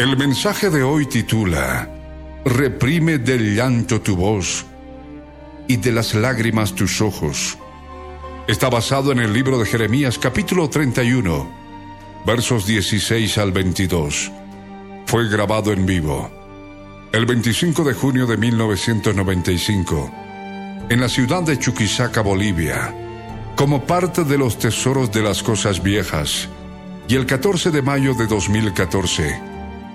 El mensaje de hoy titula Reprime del llanto tu voz y de las lágrimas tus ojos. Está basado en el libro de Jeremías capítulo 31, versos 16 al 22. Fue grabado en vivo el 25 de junio de 1995 en la ciudad de Chuquisaca, Bolivia, como parte de los tesoros de las cosas viejas, y el 14 de mayo de 2014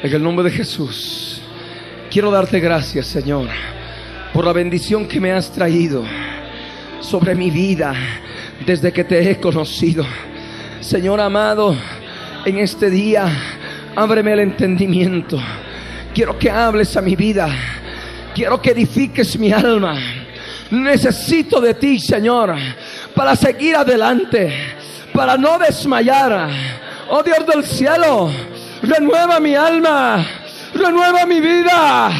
En el nombre de Jesús, quiero darte gracias, Señor, por la bendición que me has traído sobre mi vida desde que te he conocido. Señor amado, en este día, ábreme el entendimiento. Quiero que hables a mi vida. Quiero que edifiques mi alma. Necesito de ti, Señor, para seguir adelante, para no desmayar Oh Dios del cielo, renueva mi alma, renueva mi vida.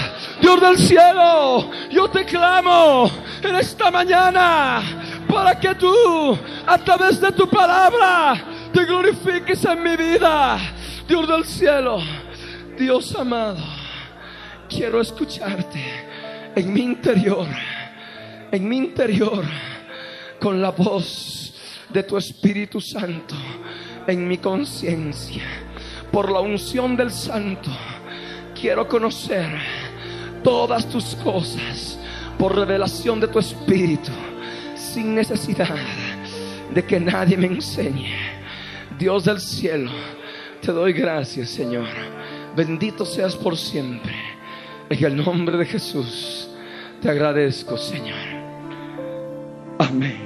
Dios del cielo, yo te clamo en esta mañana para que tú, a través de tu palabra, te glorifiques en mi vida. Dios del cielo, Dios amado, quiero escucharte en mi interior, en mi interior, con la voz de tu Espíritu Santo en mi conciencia. Por la unción del Santo, quiero conocer todas tus cosas por revelación de tu Espíritu, sin necesidad de que nadie me enseñe. Dios del cielo, te doy gracias, Señor. Bendito seas por siempre. En el nombre de Jesús, te agradezco, Señor. Amén.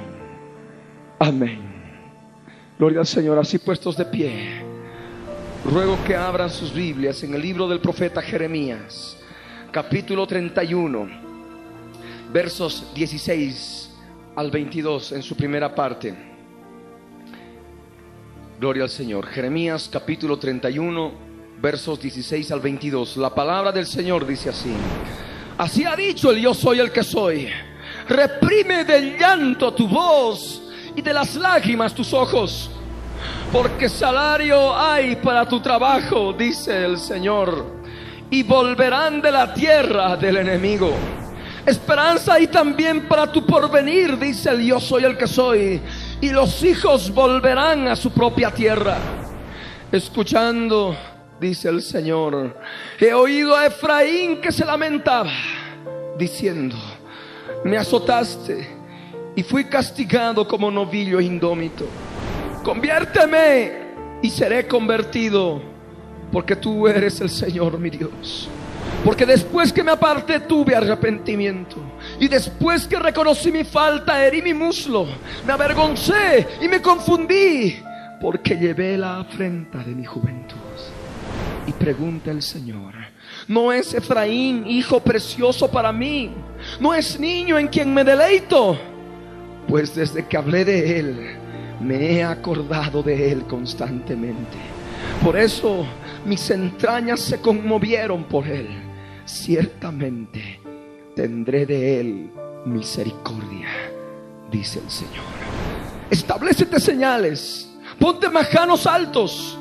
Amén. Gloria al Señor, así puestos de pie. Ruego que abran sus Biblias en el libro del profeta Jeremías, capítulo 31, versos 16 al 22 en su primera parte. Gloria al Señor. Jeremías capítulo 31, versos 16 al 22. La palabra del Señor dice así. Así ha dicho el yo soy el que soy. Reprime del llanto tu voz y de las lágrimas tus ojos. Porque salario hay para tu trabajo, dice el Señor, y volverán de la tierra del enemigo. Esperanza hay también para tu porvenir, dice el yo soy el que soy, y los hijos volverán a su propia tierra. Escuchando, dice el Señor, he oído a Efraín que se lamentaba, diciendo, me azotaste y fui castigado como novillo indómito. Conviérteme y seré convertido, porque tú eres el Señor mi Dios. Porque después que me aparté tuve arrepentimiento. Y después que reconocí mi falta, herí mi muslo. Me avergoncé y me confundí. Porque llevé la afrenta de mi juventud. Y pregunta el Señor, ¿no es Efraín hijo precioso para mí? ¿No es niño en quien me deleito? pues desde que hablé de Él, me he acordado de Él constantemente. Por eso mis entrañas se conmovieron por Él. Ciertamente tendré de Él misericordia, dice el Señor. Establecete señales, ponte majanos altos,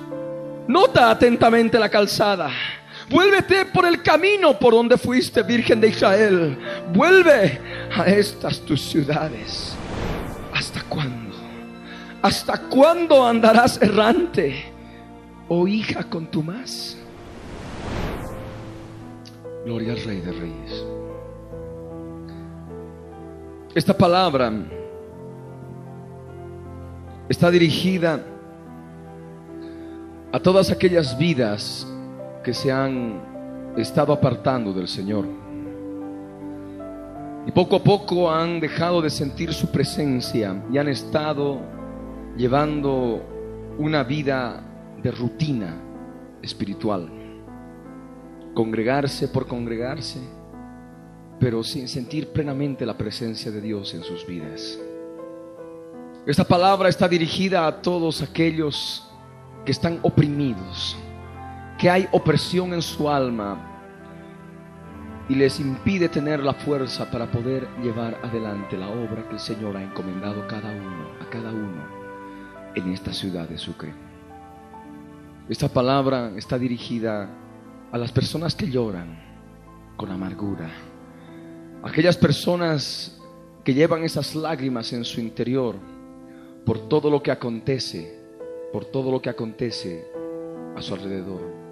nota atentamente la calzada Vuélvete por el camino por donde fuiste, Virgen de Israel. Vuelve a estas tus ciudades. ¿Hasta cuándo? ¿Hasta cuándo andarás errante, oh hija con tu más? Gloria al Rey de Reyes. Esta palabra está dirigida a todas aquellas vidas que se han estado apartando del Señor. Y poco a poco han dejado de sentir su presencia y han estado llevando una vida de rutina espiritual. Congregarse por congregarse, pero sin sentir plenamente la presencia de Dios en sus vidas. Esta palabra está dirigida a todos aquellos que están oprimidos, que hay opresión en su alma y les impide tener la fuerza para poder llevar adelante la obra que el Señor ha encomendado cada uno, a cada uno en esta ciudad de Sucre. Esta palabra está dirigida a las personas que lloran con amargura, aquellas personas que llevan esas lágrimas en su interior por todo lo que acontece, por todo lo que acontece a su alrededor.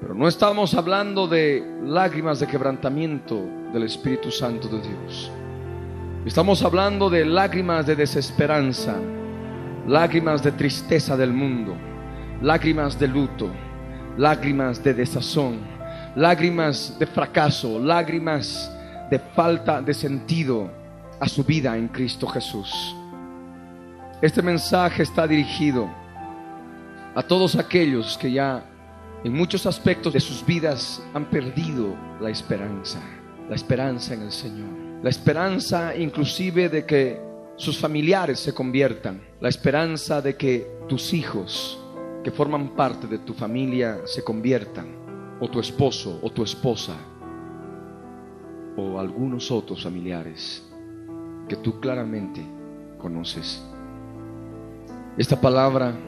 Pero no estamos hablando de lágrimas de quebrantamiento del Espíritu Santo de Dios. Estamos hablando de lágrimas de desesperanza, lágrimas de tristeza del mundo, lágrimas de luto, lágrimas de desazón, lágrimas de fracaso, lágrimas de falta de sentido a su vida en Cristo Jesús. Este mensaje está dirigido a todos aquellos que ya en muchos aspectos de sus vidas han perdido la esperanza, la esperanza en el Señor, la esperanza inclusive de que sus familiares se conviertan, la esperanza de que tus hijos que forman parte de tu familia se conviertan, o tu esposo o tu esposa, o algunos otros familiares que tú claramente conoces. Esta palabra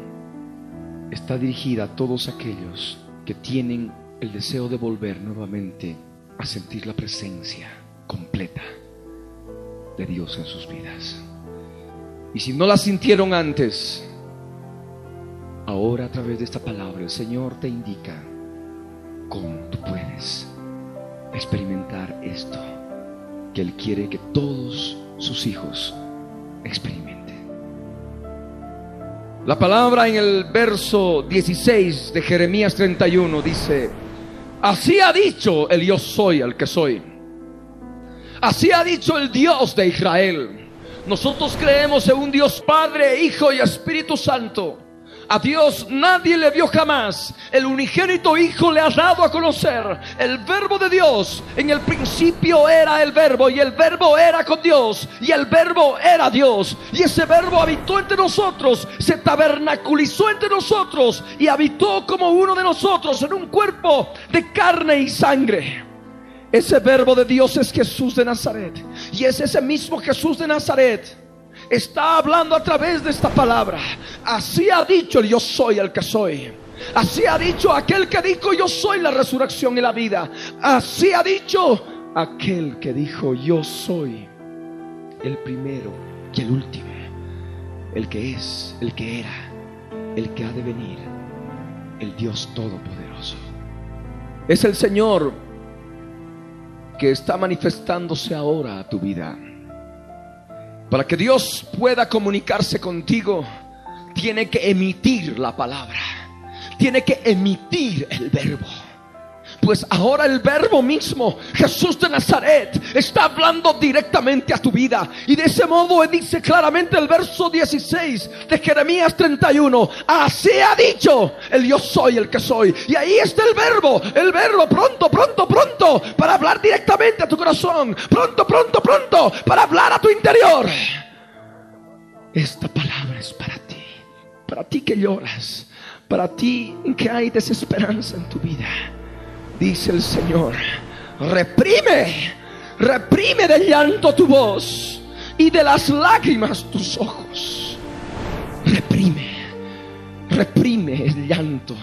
está dirigida a todos aquellos que tienen el deseo de volver nuevamente a sentir la presencia completa de Dios en sus vidas. Y si no la sintieron antes, ahora a través de esta palabra el Señor te indica cómo tú puedes experimentar esto que Él quiere que todos sus hijos experimenten. La palabra en el verso 16 de Jeremías 31 dice, así ha dicho el yo soy el que soy. Así ha dicho el Dios de Israel. Nosotros creemos en un Dios Padre, Hijo y Espíritu Santo a Dios nadie le vio jamás. El unigénito Hijo le ha dado a conocer. El verbo de Dios en el principio era el verbo y el verbo era con Dios y el verbo era Dios. Y ese verbo habitó entre nosotros, se tabernaculizó entre nosotros y habitó como uno de nosotros en un cuerpo de carne y sangre. Ese verbo de Dios es Jesús de Nazaret. Y es ese mismo Jesús de Nazaret está hablando a través de esta palabra. Así ha dicho el yo soy el que soy. Así ha dicho aquel que dijo yo soy la resurrección y la vida. Así ha dicho aquel que dijo yo soy el primero y el último. El que es, el que era, el que ha de venir. El Dios Todopoderoso. Es el Señor que está manifestándose ahora a tu vida. Para que Dios pueda comunicarse contigo, tiene que emitir la palabra. Tiene que emitir el verbo. Pues ahora el verbo mismo, Jesús de Nazaret, está hablando directamente a tu vida. Y de ese modo dice claramente el verso 16 de Jeremías 31. Así ha dicho el yo soy el que soy. Y ahí está el verbo, el verbo pronto, pronto, pronto, para hablar directamente a tu corazón. Pronto, pronto, pronto, para hablar a tu interior. Esta palabra es para ti, para ti que lloras, para ti que hay desesperanza en tu vida dice el Señor, reprime, reprime del llanto tu voz y de las lágrimas tus ojos. Reprime, reprime el llanto,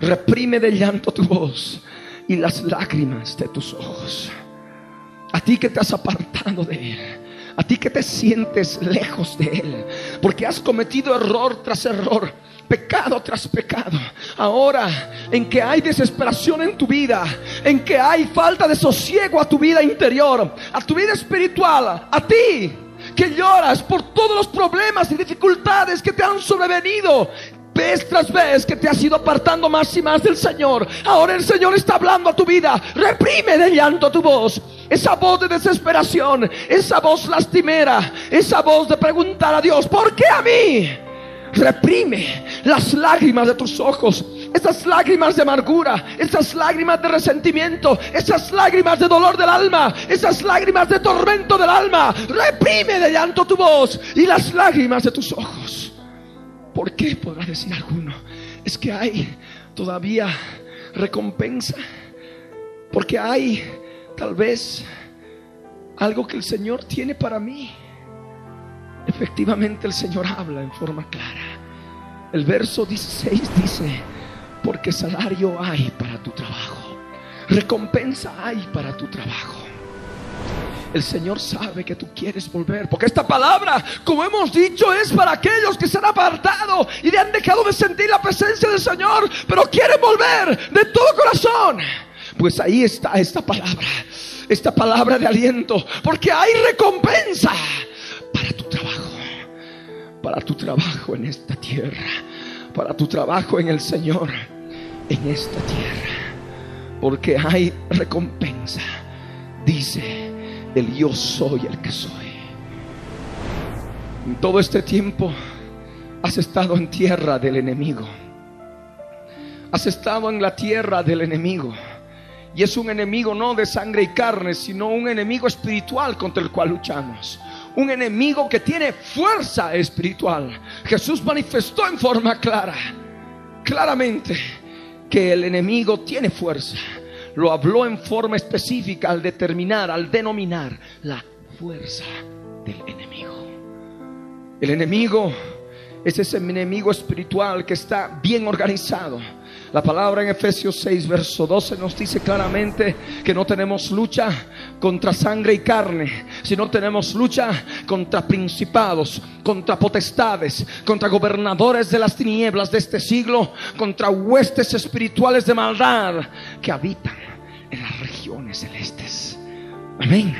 reprime de llanto tu voz y las lágrimas de tus ojos. A ti que te has apartado de Él. A ti que te sientes lejos de Él. Porque has cometido error tras error. Pecado tras pecado. Ahora en que hay desesperación en tu vida. En que hay falta de sosiego a tu vida interior. A tu vida espiritual. A ti que lloras por todos los problemas y dificultades que te han sobrevenido vez tras vez que te has ido apartando más y más del Señor. Ahora el Señor está hablando a tu vida. Reprime de llanto tu voz. Esa voz de desesperación, esa voz lastimera, esa voz de preguntar a Dios, ¿por qué a mí? Reprime las lágrimas de tus ojos, esas lágrimas de amargura, esas lágrimas de resentimiento, esas lágrimas de dolor del alma, esas lágrimas de tormento del alma. Reprime de llanto tu voz y las lágrimas de tus ojos. ¿Por qué? Podrá decir alguno. Es que hay todavía recompensa. Porque hay tal vez algo que el Señor tiene para mí. Efectivamente el Señor habla en forma clara. El verso 16 dice, porque salario hay para tu trabajo. Recompensa hay para tu trabajo. El Señor sabe que tú quieres volver. Porque esta palabra, como hemos dicho, es para aquellos que se han apartado y han dejado de sentir la presencia del Señor, pero quieren volver de todo corazón. Pues ahí está esta palabra, esta palabra de aliento. Porque hay recompensa para tu trabajo, para tu trabajo en esta tierra, para tu trabajo en el Señor, en esta tierra. Porque hay recompensa, dice yo soy el que soy. En todo este tiempo has estado en tierra del enemigo. Has estado en la tierra del enemigo. Y es un enemigo no de sangre y carne, sino un enemigo espiritual contra el cual luchamos. Un enemigo que tiene fuerza espiritual. Jesús manifestó en forma clara, claramente, que el enemigo tiene fuerza lo habló en forma específica al determinar, al denominar la fuerza del enemigo. El enemigo es ese enemigo espiritual que está bien organizado. La palabra en Efesios 6, verso 12 nos dice claramente que no tenemos lucha contra sangre y carne, sino tenemos lucha contra principados, contra potestades, contra gobernadores de las tinieblas de este siglo, contra huestes espirituales de maldad que habitan en las regiones celestes. Amén.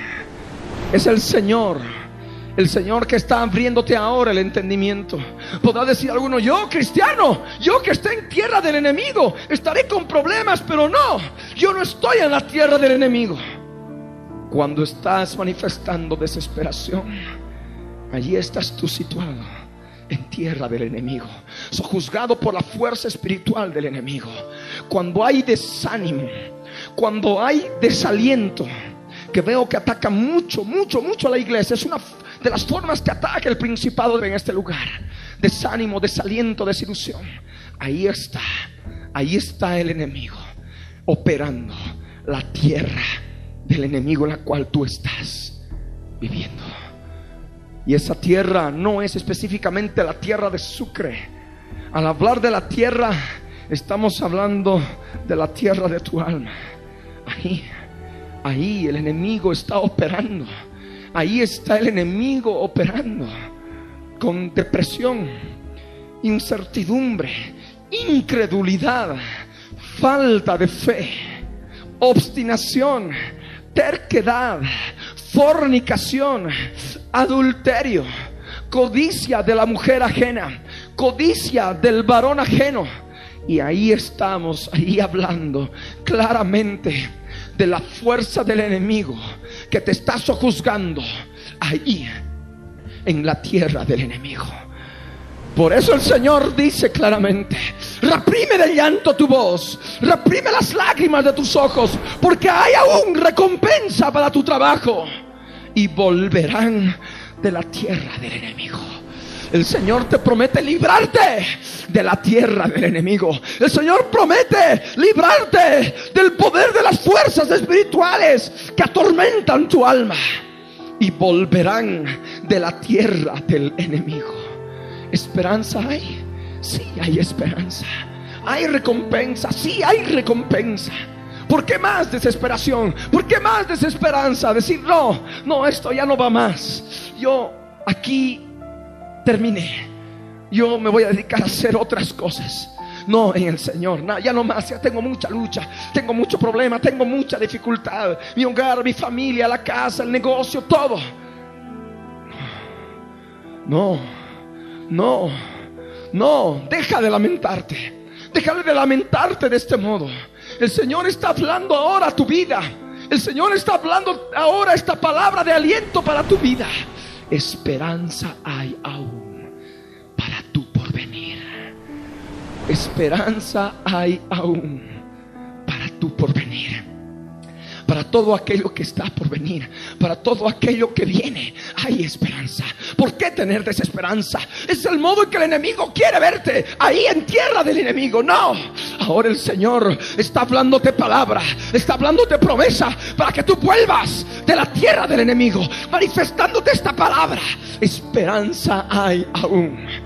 Es el Señor. El Señor que está abriéndote ahora el entendimiento. Podrá decir alguno, yo cristiano, yo que estoy en tierra del enemigo, estaré con problemas, pero no, yo no estoy en la tierra del enemigo. Cuando estás manifestando desesperación, allí estás tú situado en tierra del enemigo, sojuzgado por la fuerza espiritual del enemigo. Cuando hay desánimo, cuando hay desaliento, que veo que ataca mucho, mucho, mucho a la iglesia, es una de las formas que ataca el principado en este lugar. Desánimo, desaliento, desilusión. Ahí está, ahí está el enemigo operando la tierra del enemigo en la cual tú estás viviendo. Y esa tierra no es específicamente la tierra de Sucre. Al hablar de la tierra, estamos hablando de la tierra de tu alma. Ahí, ahí el enemigo está operando. Ahí está el enemigo operando con depresión, incertidumbre, incredulidad, falta de fe, obstinación, terquedad, fornicación, adulterio, codicia de la mujer ajena, codicia del varón ajeno. Y ahí estamos, ahí hablando claramente de la fuerza del enemigo que te está sojuzgando ahí en la tierra del enemigo. Por eso el Señor dice claramente, reprime de llanto tu voz, reprime las lágrimas de tus ojos, porque hay aún recompensa para tu trabajo y volverán de la tierra del enemigo. El Señor te promete librarte de la tierra del enemigo. El Señor promete librarte del poder de las fuerzas espirituales que atormentan tu alma y volverán de la tierra del enemigo. ¿Esperanza hay? Sí, hay esperanza. hay recompensa, sí hay recompensa. ¿Por qué más desesperación? ¿Por qué más desesperanza? Decir, no, no, esto ya no va más. Yo aquí terminé. Yo me voy a dedicar a hacer otras cosas. No, en el Señor, ya no más, ya tengo mucha lucha, tengo mucho problema, tengo mucha dificultad. Mi hogar, mi familia, la casa, el negocio, todo. No, no, no, deja de lamentarte. Deja de lamentarte de este modo. El Señor está hablando ahora a tu vida. El Señor está hablando ahora esta palabra de aliento para tu vida. Esperanza hay aún Esperanza hay aún para tu porvenir para todo aquello que está por venir, para todo aquello que viene, hay esperanza. ¿Por qué tener desesperanza? Es el modo en que el enemigo quiere verte ahí en tierra del enemigo. No, ahora el Señor está hablándote palabra, está hablándote promesa para que tú vuelvas de la tierra del enemigo, manifestándote esta palabra. Esperanza hay aún.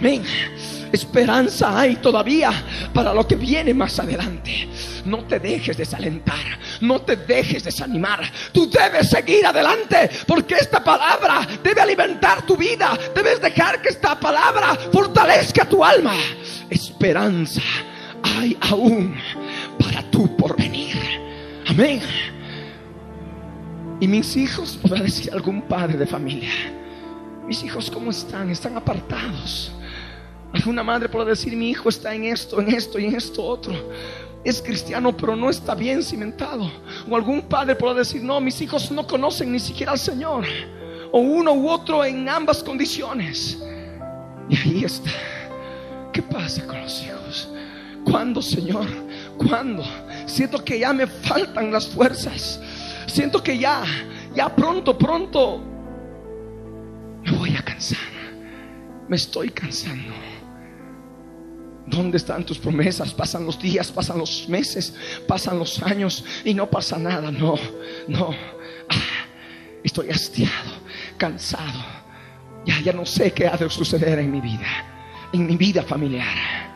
Amén. Esperanza hay todavía para lo que viene más adelante. No te dejes desalentar, no te dejes desanimar. Tú debes seguir adelante porque esta palabra debe alimentar tu vida. Debes dejar que esta palabra fortalezca tu alma. Esperanza hay aún para tu porvenir. Amén. Y mis hijos, podrá decir algún padre de familia, mis hijos, ¿cómo están? Están apartados. Alguna madre puede decir, mi hijo está en esto, en esto y en esto otro. Es cristiano, pero no está bien cimentado. O algún padre puede decir, no, mis hijos no conocen ni siquiera al Señor. O uno u otro en ambas condiciones. Y ahí está. ¿Qué pasa con los hijos? ¿Cuándo, Señor? ¿Cuándo? Siento que ya me faltan las fuerzas. Siento que ya, ya pronto, pronto me voy a cansar. Me estoy cansando. ¿Dónde están tus promesas? Pasan los días, pasan los meses, pasan los años y no pasa nada. No, no. Ah, estoy hastiado, cansado. Ya, ya no sé qué ha de suceder en mi vida, en mi vida familiar.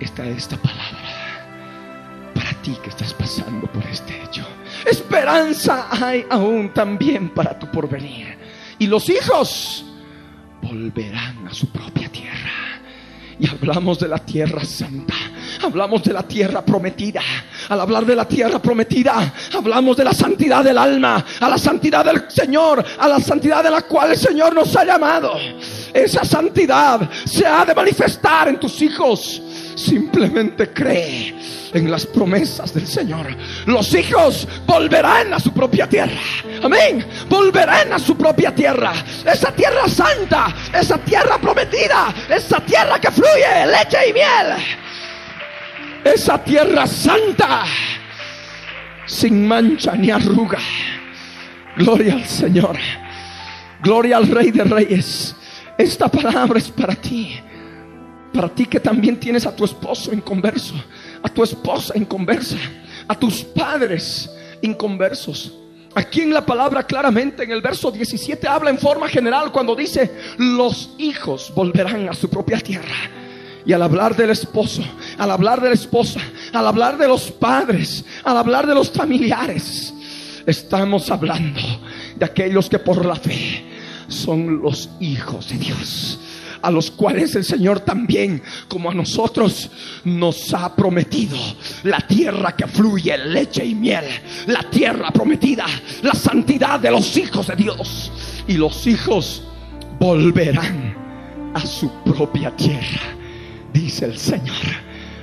Esta es esta palabra para ti que estás pasando por este hecho. Esperanza hay aún también para tu porvenir. Y los hijos volverán a su propia tierra. Y hablamos de la tierra santa. Hablamos de la tierra prometida. Al hablar de la tierra prometida, hablamos de la santidad del alma, a la santidad del Señor, a la santidad de la cual el Señor nos ha llamado. Esa santidad se ha de manifestar en tus hijos. Simplemente cree en las promesas del Señor. Los hijos volverán a su propia tierra. Amén. Volverán a su propia tierra. Esa tierra santa, esa tierra prometida, esa tierra que fluye leche y miel. Esa tierra santa, sin mancha ni arruga. Gloria al Señor. Gloria al Rey de Reyes. Esta palabra es para ti. Para ti que también tienes a tu esposo inconverso, a tu esposa inconversa, a tus padres inconversos. Aquí en la palabra claramente en el verso 17 habla en forma general cuando dice, los hijos volverán a su propia tierra. Y al hablar del esposo, al hablar de la esposa, al hablar de los padres, al hablar de los familiares, estamos hablando de aquellos que por la fe son los hijos de Dios a los cuales el Señor también, como a nosotros, nos ha prometido la tierra que fluye leche y miel, la tierra prometida, la santidad de los hijos de Dios. Y los hijos volverán a su propia tierra, dice el Señor.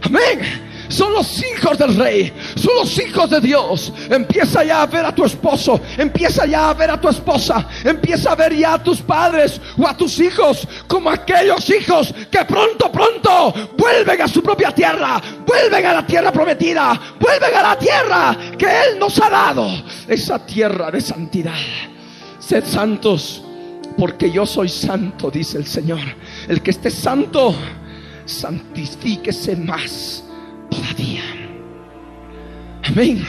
Amén son los hijos del rey, son los hijos de Dios. Empieza ya a ver a tu esposo, empieza ya a ver a tu esposa, empieza a ver ya a tus padres o a tus hijos como aquellos hijos que pronto, pronto vuelven a su propia tierra, vuelven a la tierra prometida, vuelven a la tierra que Él nos ha dado, esa tierra de santidad. Sed santos porque yo soy santo, dice el Señor. El que esté santo, santifíquese más todavía. Amén.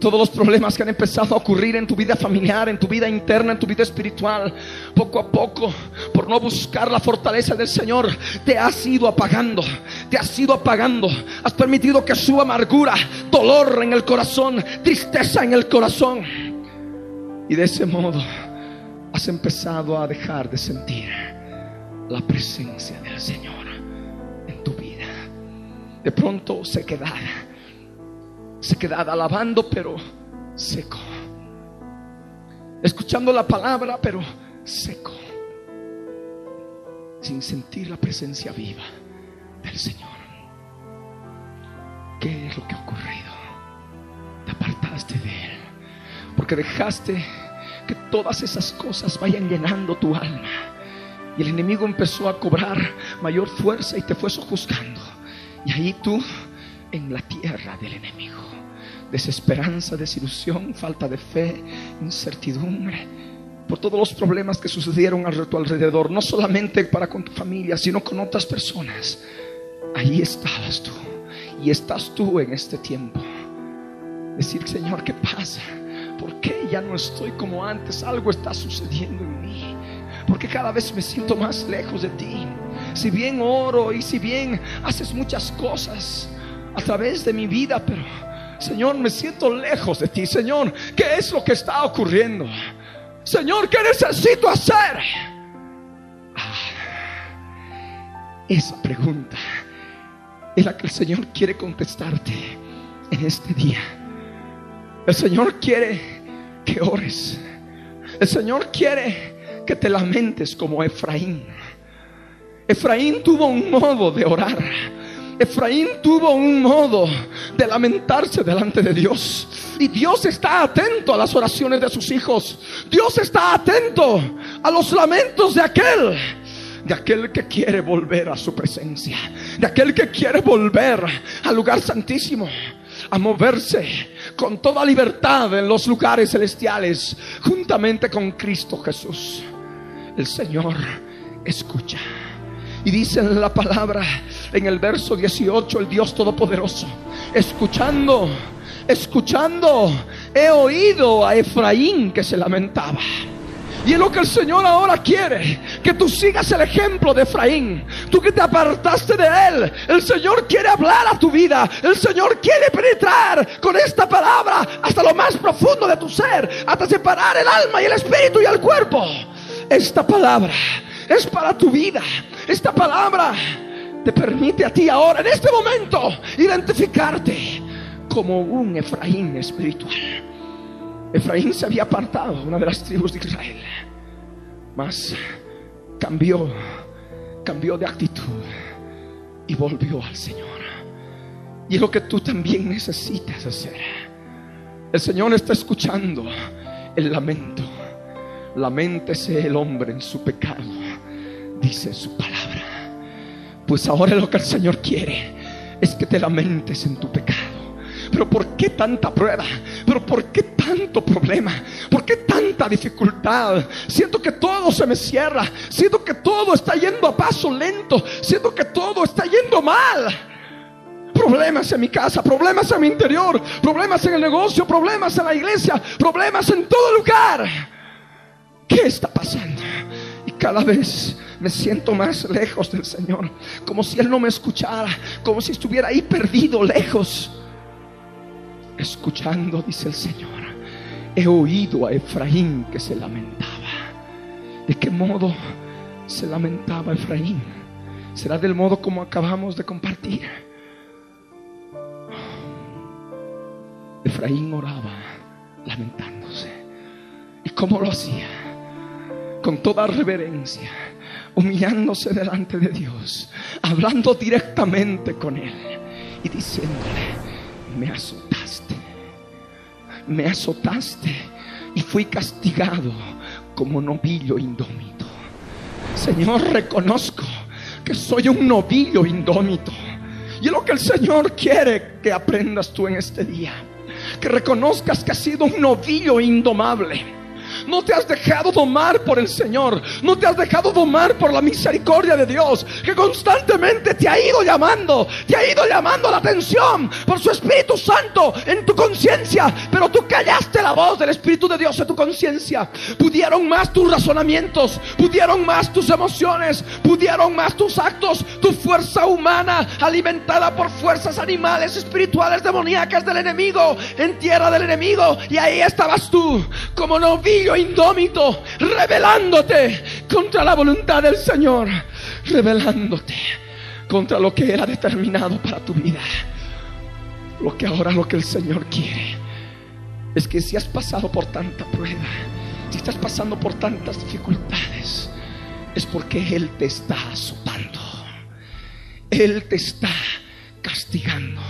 todos los problemas que han empezado a ocurrir en tu vida familiar, en tu vida interna, en tu vida espiritual, poco a poco, por no buscar la fortaleza del Señor, te has ido apagando, te has ido apagando, has permitido que su amargura, dolor en el corazón, tristeza en el corazón, y de ese modo has empezado a dejar de sentir la presencia del Señor. De pronto se queda se queda alabando, pero seco. Escuchando la palabra, pero seco. Sin sentir la presencia viva del Señor. ¿Qué es lo que ha ocurrido? Te apartaste de Él. Porque dejaste que todas esas cosas vayan llenando tu alma. Y el enemigo empezó a cobrar mayor fuerza y te fue sojuzgando. Y ahí tú en la tierra del enemigo. Desesperanza, desilusión, falta de fe, incertidumbre, por todos los problemas que sucedieron a tu alrededor, no solamente para con tu familia, sino con otras personas. Ahí estabas tú y estás tú en este tiempo. Decir, Señor, ¿qué pasa? ¿Por qué ya no estoy como antes? Algo está sucediendo en mí. Porque cada vez me siento más lejos de ti. Si bien oro y si bien haces muchas cosas, a través de mi vida, pero Señor, me siento lejos de ti. Señor, ¿qué es lo que está ocurriendo? Señor, ¿qué necesito hacer? Ah, esa pregunta es la que el Señor quiere contestarte en este día. El Señor quiere que ores. El Señor quiere que te lamentes como Efraín. Efraín tuvo un modo de orar Efraín tuvo un modo de lamentarse delante de Dios. Y Dios está atento a las oraciones de sus hijos. Dios está atento a los lamentos de aquel de aquel que quiere volver a su presencia, de aquel que quiere volver al lugar santísimo, a moverse con toda libertad en los lugares celestiales, juntamente con Cristo Jesús. El Señor escucha. Y dice en la palabra, en el verso 18, el Dios Todopoderoso, escuchando, escuchando, he oído a Efraín que se lamentaba. Y es lo que el Señor ahora quiere, que tú sigas el ejemplo de Efraín. Tú que te apartaste de él, el Señor quiere hablar a tu vida. El Señor quiere penetrar con esta palabra hasta lo más profundo de tu ser, hasta separar el alma y el espíritu y el cuerpo. Esta palabra es para tu vida. Esta palabra te permite a ti ahora, en este momento, identificarte como un Efraín espiritual. Efraín se había apartado, una de las tribus de Israel, mas cambió, cambió de actitud y volvió al Señor. Y es lo que tú también necesitas hacer. El Señor está escuchando el lamento. Lamentése el hombre en su pecado dice su palabra. Pues ahora lo que el Señor quiere es que te lamentes en tu pecado. Pero ¿por qué tanta prueba? ¿Pero por qué tanto problema? ¿Por qué tanta dificultad? Siento que todo se me cierra. Siento que todo está yendo a paso lento. Siento que todo está yendo mal. Problemas en mi casa, problemas en mi interior, problemas en el negocio, problemas en la iglesia, problemas en todo lugar. ¿Qué está pasando? Y cada vez me siento más lejos del Señor, como si Él no me escuchara, como si estuviera ahí perdido, lejos. Escuchando, dice el Señor, he oído a Efraín que se lamentaba. ¿De qué modo se lamentaba Efraín? Será del modo como acabamos de compartir. Efraín oraba lamentándose. ¿Y cómo lo hacía? Con toda reverencia humillándose delante de Dios, hablando directamente con Él y diciéndole, me azotaste, me azotaste y fui castigado como novillo indómito. Señor, reconozco que soy un novillo indómito. Y es lo que el Señor quiere que aprendas tú en este día. Que reconozcas que has sido un novillo indomable No te has dejado domar por el Señor. No te has dejado domar por la misericordia de Dios. Que constantemente te ha ido llamando. Te ha ido llamando la atención por su Espíritu Santo en tu conciencia. Pero tú callaste la voz del Espíritu de Dios en tu conciencia. Pudieron más tus razonamientos. Pudieron más tus emociones. Pudieron más tus actos. Tu fuerza humana alimentada por fuerzas animales espirituales demoníacas del enemigo en tierra del enemigo. Y ahí estabas tú, como novillo indómito, rebelándote contra la voluntad del Señor, rebelándote contra lo que era determinado para tu vida. Lo que ahora lo que el Señor quiere es que si has pasado por tanta prueba, si estás pasando por tantas dificultades, es porque Él te está azotando. Él te está castigando.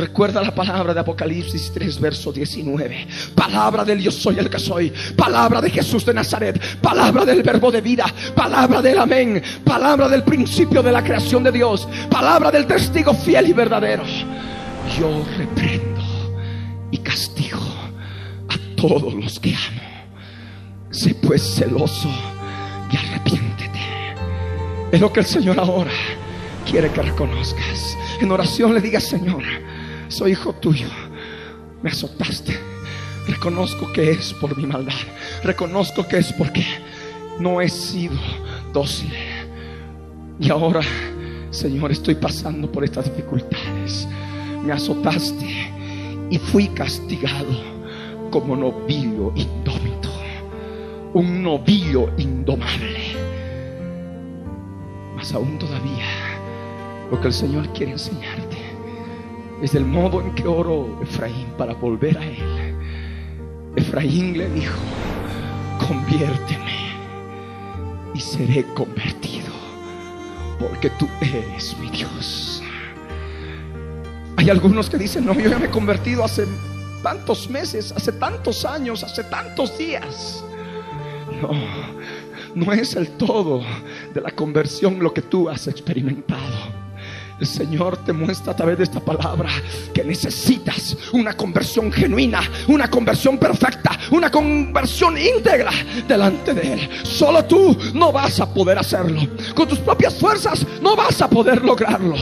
Recuerda la palabra de Apocalipsis 3, verso 19. Palabra del yo soy el que soy. Palabra de Jesús de Nazaret. Palabra del verbo de vida. Palabra del amén. Palabra del principio de la creación de Dios. Palabra del testigo fiel y verdadero. Yo reprendo y castigo a todos los que amo. Sé pues celoso y arrepiéntete. Es lo que el Señor ahora quiere que reconozcas. En oración le digas, Señor, soy hijo tuyo. Me azotaste. Reconozco que es por mi maldad. Reconozco que es porque no he sido dócil. Y ahora, Señor, estoy pasando por estas dificultades. Me azotaste y fui castigado como novillo indómito. Un novillo indomable. Mas aún todavía lo que el Señor quiere enseñarte es el modo en que oró Efraín para volver a él. Efraín le dijo, conviérteme y seré convertido, porque tú eres mi Dios. Hay algunos que dicen, no, yo ya me he convertido hace tantos meses, hace tantos años, hace tantos días. No, no es el todo de la conversión lo que tú has experimentado. El Señor te muestra a través de esta palabra que necesitas una conversión genuina, una conversión perfecta, una conversión íntegra delante de Él. Solo tú no vas a poder hacerlo. Con tus propias fuerzas no vas a poder lograrlo.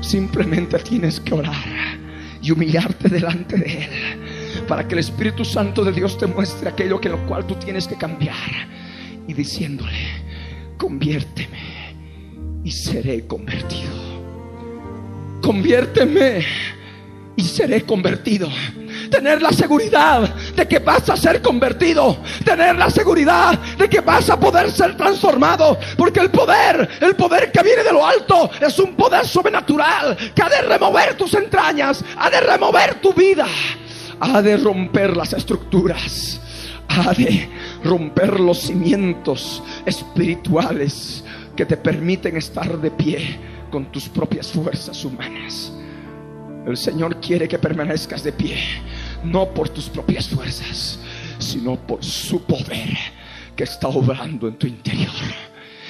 Simplemente tienes que orar y humillarte delante de Él para que el Espíritu Santo de Dios te muestre aquello que lo cual tú tienes que cambiar y diciéndole, conviérteme y seré convertido. Conviérteme y seré convertido. Tener la seguridad de que vas a ser convertido. Tener la seguridad de que vas a poder ser transformado. Porque el poder, el poder que viene de lo alto, es un poder sobrenatural que ha de remover tus entrañas, ha de remover tu vida, ha de romper las estructuras, ha de romper los cimientos espirituales que te permiten estar de pie con tus propias fuerzas humanas. El Señor quiere que permanezcas de pie, no por tus propias fuerzas, sino por su poder que está obrando en tu interior.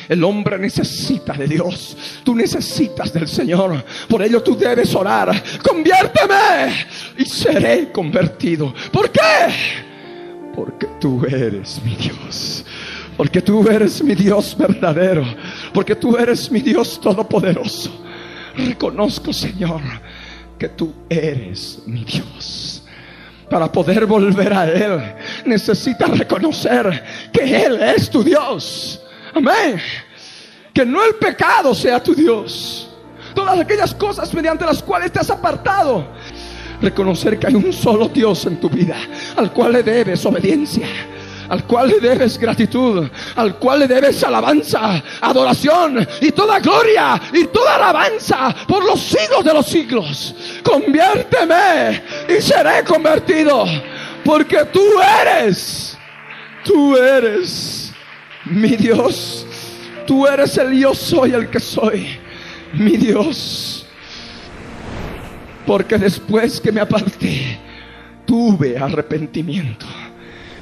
El hombre necesita de Dios. Tú necesitas del Señor. Por ello tú debes orar. Conviérteme y seré convertido. ¿Por qué? Porque tú eres mi Dios. Porque tú eres mi Dios verdadero. Porque tú eres mi Dios todopoderoso. Reconozco, Señor, que tú eres mi Dios. Para poder volver a Él, necesitas reconocer que Él es tu Dios. Amén. Que no el pecado sea tu Dios. Todas aquellas cosas mediante las cuales te has apartado. Reconocer que hay un solo Dios en tu vida, al cual le debes obediencia al cual le debes gratitud, al cual le debes alabanza, adoración y toda gloria y toda alabanza por los siglos de los siglos. Conviérteme y seré convertido, porque tú eres, tú eres mi Dios, tú eres el yo soy el que soy, mi Dios. Porque después que me aparté, tuve arrepentimiento.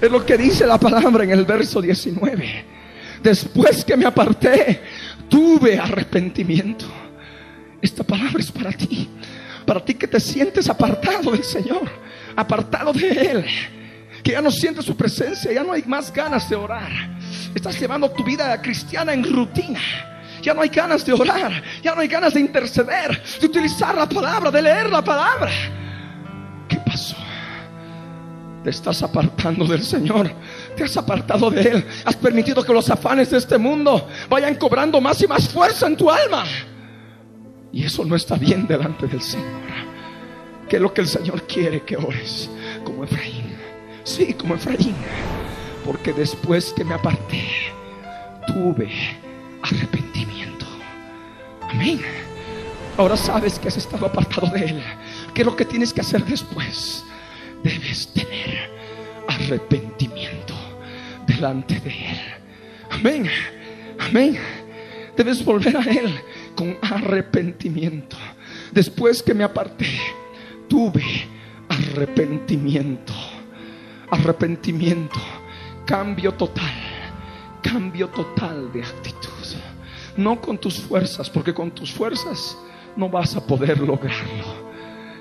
Es lo que dice la palabra en el verso 19. Después que me aparté, tuve arrepentimiento. Esta palabra es para ti. Para ti que te sientes apartado del Señor, apartado de Él. que ya no sientes su presencia, ya no hay más ganas de orar. Estás llevando tu vida cristiana en rutina. Ya no hay ganas de orar, ya no hay ganas de interceder, de utilizar la palabra, de leer la palabra. Te estás apartando del Señor, te has apartado de Él, has permitido que los afanes de este mundo vayan cobrando más y más fuerza en tu alma. Y eso no está bien delante del Señor. Que es lo que el Señor quiere que ores, como Efraín. Sí, como Efraín. Porque después que me aparté, tuve arrepentimiento. Amén. Ahora sabes que has estado apartado de Él. ¿Qué es lo que tienes que hacer después? Debes tener arrepentimiento delante de Él. Amén. Amén. Debes volver a Él con arrepentimiento. Después que me aparté, tuve arrepentimiento. Arrepentimiento. Cambio total. Cambio total de actitud. No con tus fuerzas, porque con tus fuerzas no vas a poder lograrlo.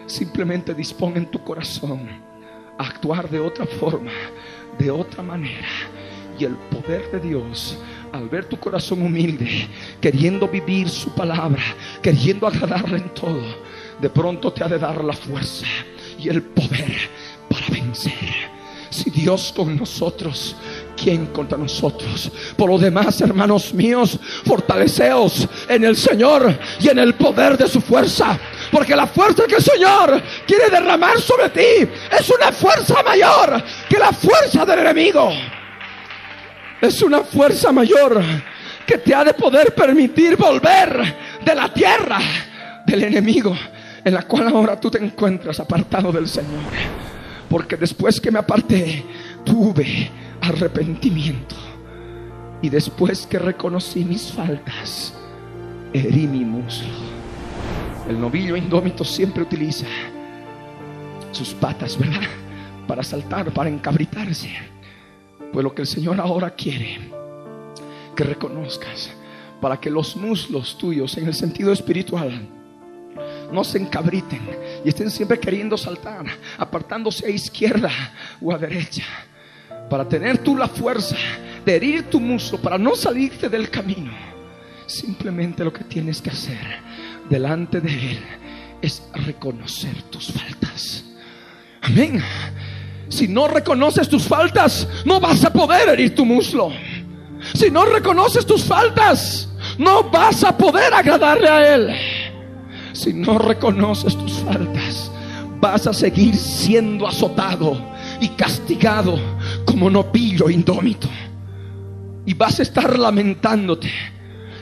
Simplemente dispón en tu corazón actuar de otra forma, de otra manera. Y el poder de Dios al ver tu corazón humilde, queriendo vivir su palabra, queriendo agradarle en todo, de pronto te ha de dar la fuerza y el poder para vencer. Si Dios con nosotros, ¿quién contra nosotros? Por lo demás, hermanos míos, fortaleceos en el Señor y en el poder de su fuerza. Porque la fuerza que el Señor quiere derramar sobre ti es una fuerza mayor que la fuerza del enemigo. Es una fuerza mayor que te ha de poder permitir volver de la tierra del enemigo en la cual ahora tú te encuentras apartado del Señor. Porque después que me aparté, tuve arrepentimiento. Y después que reconocí mis faltas, herí mi muslo. El novillo indómito siempre utiliza sus patas, ¿verdad? Para saltar, para encabritarse. Pues lo que el Señor ahora quiere que reconozcas para que los muslos tuyos en el sentido espiritual no se encabriten y estén siempre queriendo saltar, apartándose a izquierda o a derecha, para tener tú la fuerza de herir tu muslo, para no salirte del camino. Simplemente lo que tienes que hacer delante de Él es reconocer tus faltas. Amén. Si no reconoces tus faltas, no vas a poder herir tu muslo. Si no reconoces tus faltas, no vas a poder agradarle a Él. Si no reconoces tus faltas, vas a seguir siendo azotado y castigado como nopillo indómito. Y vas a estar lamentándote,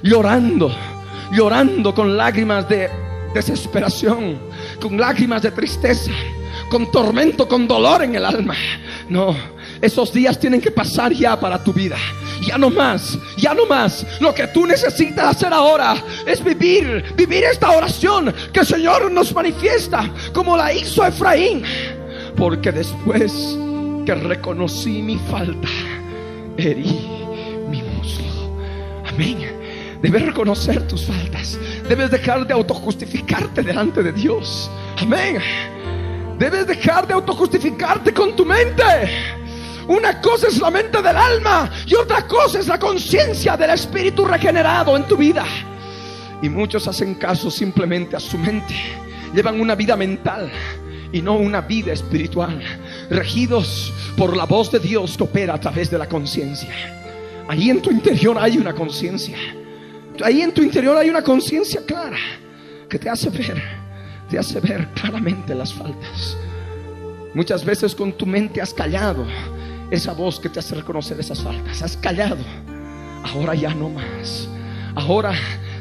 llorando, llorando con lágrimas de desesperación, con lágrimas de tristeza con tormento, con dolor en el alma. No, esos días tienen que pasar ya para tu vida. Ya no más, ya no más. Lo que tú necesitas hacer ahora es vivir, vivir esta oración que el Señor nos manifiesta como la hizo Efraín. Porque después que reconocí mi falta, herí mi muslo. Amén. Debes reconocer tus faltas. Debes dejar de autojustificarte delante de Dios. Amén. Debes dejar de autojustificarte con tu mente. Una cosa es la mente del alma y otra cosa es la conciencia del espíritu regenerado en tu vida. Y muchos hacen caso simplemente a su mente. Llevan una vida mental y no una vida espiritual, regidos por la voz de Dios que opera a través de la conciencia. Ahí en tu interior hay una conciencia. Ahí en tu interior hay una conciencia clara que te hace ver te hace ver claramente las faltas. Muchas veces con tu mente has callado esa voz que te hace reconocer esas faltas. Has callado. Ahora ya no más. Ahora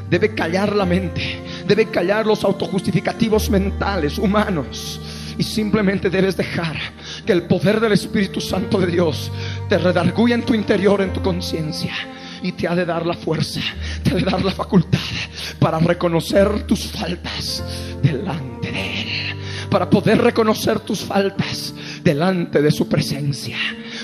debe callar la mente. Debe callar los autojustificativos mentales, humanos. Y simplemente debes dejar que el poder del Espíritu Santo de Dios te redarguya en tu interior, en tu conciencia y te ha de dar la fuerza, te ha de dar la facultad para reconocer tus faltas delante de Él, para poder reconocer tus faltas delante de su presencia,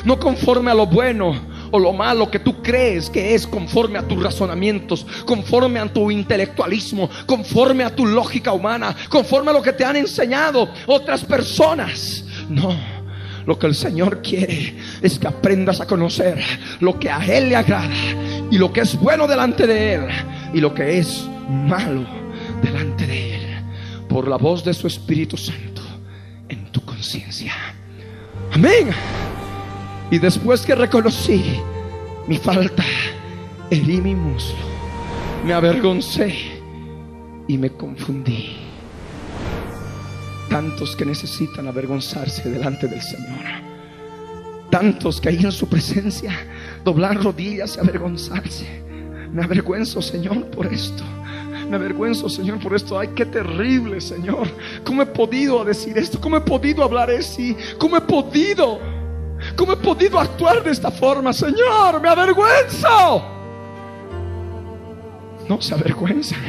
no conforme a lo bueno o lo malo que tú crees que es conforme a tus razonamientos, conforme a tu intelectualismo, conforme a tu lógica humana, conforme a lo que te han enseñado otras personas. No, Lo que el Señor quiere es que aprendas a conocer lo que a Él le agrada y lo que es bueno delante de Él y lo que es malo delante de Él. Por la voz de su Espíritu Santo en tu conciencia. Amén. Y después que reconocí mi falta, herí mi muslo, me avergoncé y me confundí. Tantos que necesitan avergonzarse delante del Señor. Tantos que ahí en su presencia doblar rodillas y avergonzarse. Me avergüenzo, Señor, por esto. Me avergüenzo, Señor, por esto. Ay, qué terrible, Señor. ¿Cómo he podido decir esto? ¿Cómo he podido hablar así? ¿Cómo he podido? ¿Cómo he podido actuar de esta forma, Señor? Me avergüenzo. No se avergüenzan.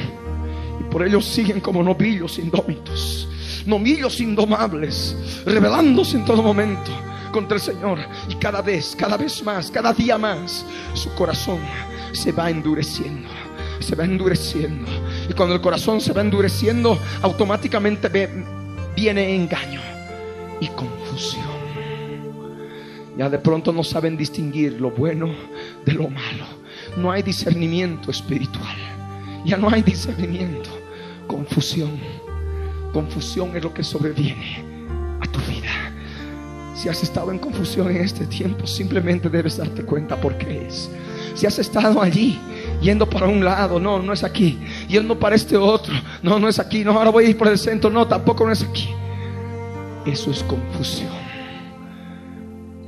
Y por ello siguen como novillos indómitos. Novillos indomables, rebelándose en todo momento contra el Señor. Y cada vez, cada vez más, cada día más, su corazón se va endureciendo. Se va endureciendo. Y cuando el corazón se va endureciendo, automáticamente viene engaño y confusión. Ya de pronto no saben distinguir lo bueno de lo malo. No hay discernimiento espiritual. Ya no hay discernimiento. Confusión. Confusión es lo que sobreviene a tu vida. Si has estado en confusión en este tiempo, simplemente debes darte cuenta por qué es. Si has estado allí yendo para un lado, no, no es aquí. Yendo para este otro, no, no es aquí. No, ahora voy a ir por el centro, no, tampoco no es aquí. Eso es confusión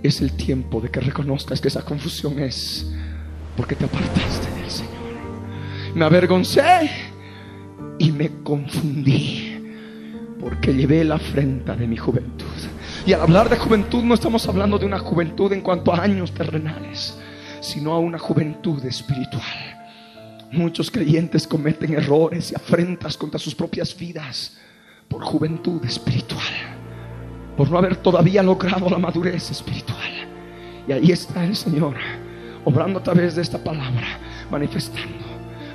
es el tiempo de que reconozcas que esa confusión es porque te apartaste del Señor. Me avergoncé y me confundí porque llevé la afrenta de mi juventud. Y al hablar de juventud no estamos hablando de una juventud en cuanto a años terrenales, sino a una juventud espiritual. Muchos creyentes cometen errores y afrentas contra sus propias vidas por juventud espiritual por no haber todavía logrado la madurez espiritual. Y ahí está el Señor, obrando a través de esta palabra, manifestando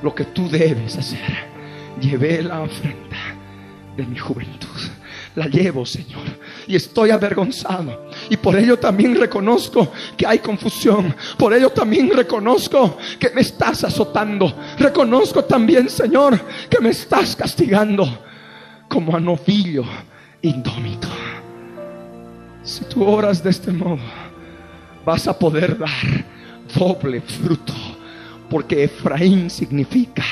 lo que tú debes hacer. Llevé la afrenta de mi juventud. La llevo, Señor. Y estoy avergonzado. Y por ello también reconozco que hay confusión. Por ello también reconozco que me estás azotando. Reconozco también, Señor, que me estás castigando como a novillo indómito. Si tú oras de este modo, vas a poder dar doble fruto, porque Efraín significa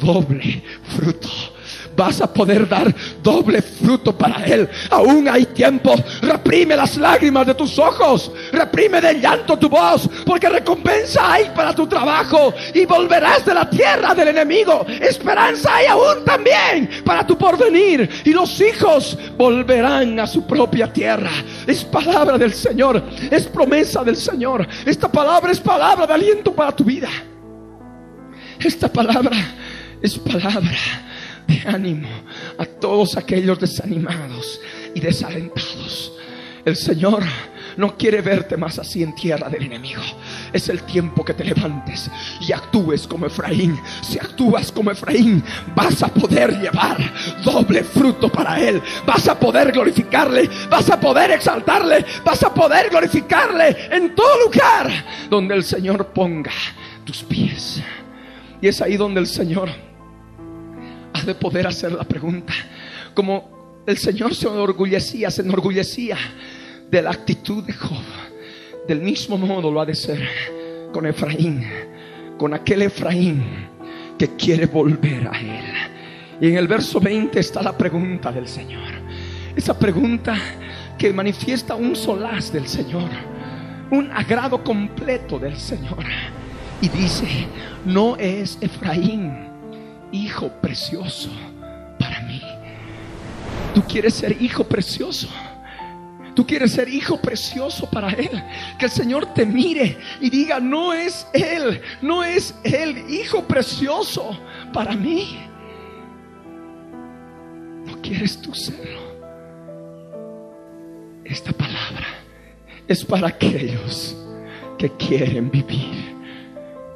doble fruto vas a poder dar doble fruto para Él. Aún hay tiempo. Reprime las lágrimas de tus ojos. Reprime de llanto tu voz. Porque recompensa hay para tu trabajo. Y volverás de la tierra del enemigo. Esperanza hay aún también para tu porvenir. Y los hijos volverán a su propia tierra. Es palabra del Señor. Es promesa del Señor. Esta palabra es palabra de aliento para tu vida. Esta palabra es palabra ánimo a todos aquellos desanimados y desalentados. El Señor no quiere verte más así en tierra del enemigo. Es el tiempo que te levantes y actúes como Efraín. Si actúas como Efraín, vas a poder llevar doble fruto para Él. Vas a poder glorificarle, vas a poder exaltarle, vas a poder glorificarle en todo lugar donde el Señor ponga tus pies. Y es ahí donde el Señor de poder hacer la pregunta. Como el Señor se enorgullecía, se enorgullecía de la actitud de Job. Del mismo modo lo ha de ser con Efraín, con aquel Efraín que quiere volver a él. Y en el verso 20 está la pregunta del Señor. Esa pregunta que manifiesta un solaz del Señor, un agrado completo del Señor. Y dice, no es Efraín hijo precioso para mí. Tú quieres ser hijo precioso. Tú quieres ser hijo precioso para Él. Que el Señor te mire y diga, no es Él, no es Él, hijo precioso para mí. No quieres tú serlo. Esta palabra es para aquellos que quieren vivir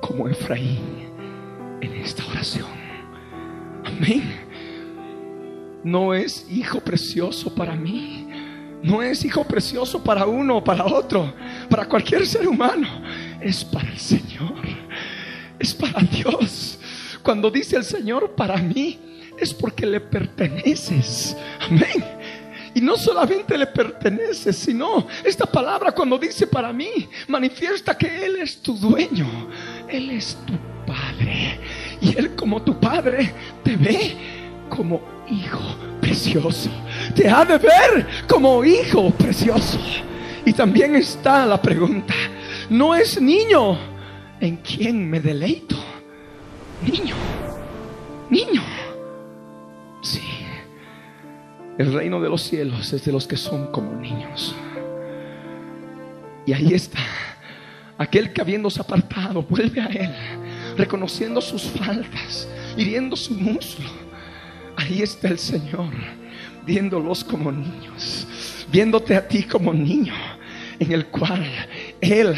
como Efraín en esta oración. Amén. No es hijo precioso para mí. no es hijo precioso para uno para otro, para cualquier ser humano, es para el Señor, es para Dios. Cuando dice el Señor para mí, es porque le perteneces. Amén. Y no solamente le perteneces, sino esta palabra cuando dice para mí, manifiesta que Él es tu dueño, Él es tu Padre. Y Él como tu Padre te ve como hijo precioso. Te ha de ver como hijo precioso. Y también está la pregunta, ¿no es niño en quien me deleito? Niño, niño. Sí, el reino de los cielos es de los que son como niños. Y ahí está, aquel que habiéndose apartado vuelve a Él, reconociendo sus faltas, hiriendo su muslo. Ahí está el Señor, viéndolos como niños, viéndote a ti como niño, en el cual Él,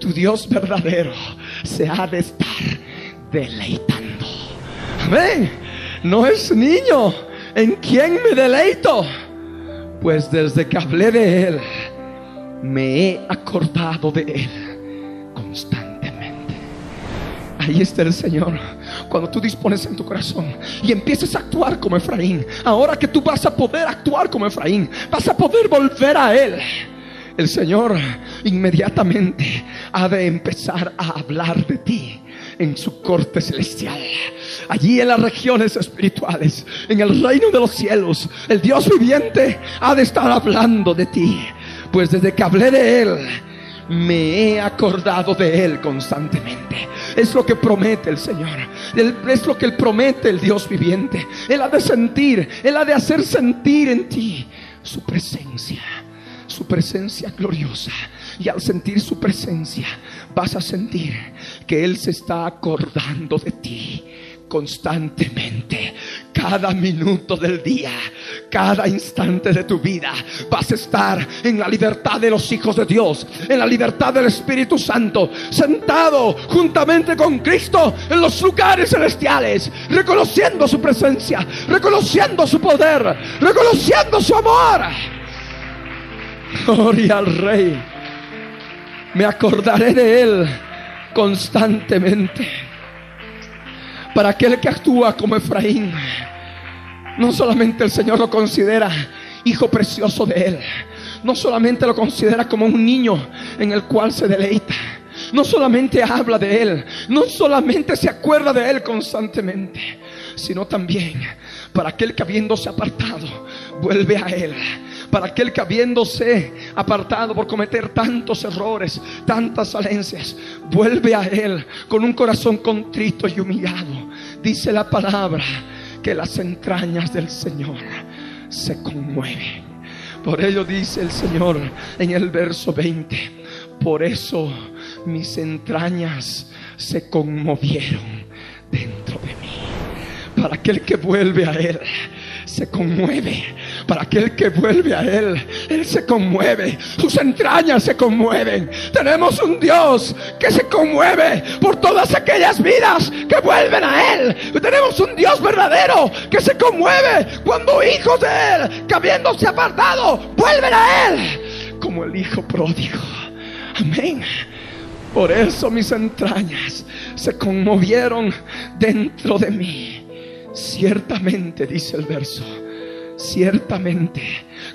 tu Dios verdadero, se ha de estar deleitando. Amén. No es niño en quien me deleito, pues desde que hablé de Él, me he acordado de Él constantemente. Ahí está el Señor. Cuando tú dispones en tu corazón y empieces a actuar como Efraín, ahora que tú vas a poder actuar como Efraín, vas a poder volver a Él. El Señor inmediatamente ha de empezar a hablar de ti en su corte celestial. Allí en las regiones espirituales, en el reino de los cielos, el Dios viviente ha de estar hablando de ti. Pues desde que hablé de Él, me he acordado de Él constantemente. Es lo que promete el Señor. Es lo que Él promete el Dios viviente. Él ha de sentir, Él ha de hacer sentir en ti su presencia, su presencia gloriosa. Y al sentir su presencia, vas a sentir que Él se está acordando de ti constantemente, cada minuto del día, cada instante de tu vida, vas a estar en la libertad de los hijos de Dios, en la libertad del Espíritu Santo, sentado juntamente con Cristo en los lugares celestiales, reconociendo su presencia, reconociendo su poder, reconociendo su amor. Gloria al Rey. Me acordaré de Él constantemente. Para aquel que actúa como Efraín, no solamente el Señor lo considera hijo precioso de Él, no solamente lo considera como un niño en el cual se deleita, no solamente habla de Él, no solamente se acuerda de Él constantemente, sino también para aquel que habiéndose apartado, vuelve a Él para aquel que habiéndose apartado por cometer tantos errores, tantas falencias, vuelve a Él con un corazón contrito y humillado. Dice la palabra que las entrañas del Señor se conmueven. Por ello dice el Señor en el verso 20, por eso mis entrañas se conmovieron dentro de mí. Para aquel que vuelve a Él, se conmueve. Para aquel que vuelve a Él, Él se conmueve. Sus entrañas se conmueven. Tenemos un Dios que se conmueve por todas aquellas vidas que vuelven a Él. Tenemos un Dios verdadero que se conmueve cuando hijos de Él, que habiéndose apartado, vuelven a Él. Como el Hijo pródigo. Amén. Por eso mis entrañas se conmovieron dentro de mí. Ciertamente, dice el verso, ciertamente,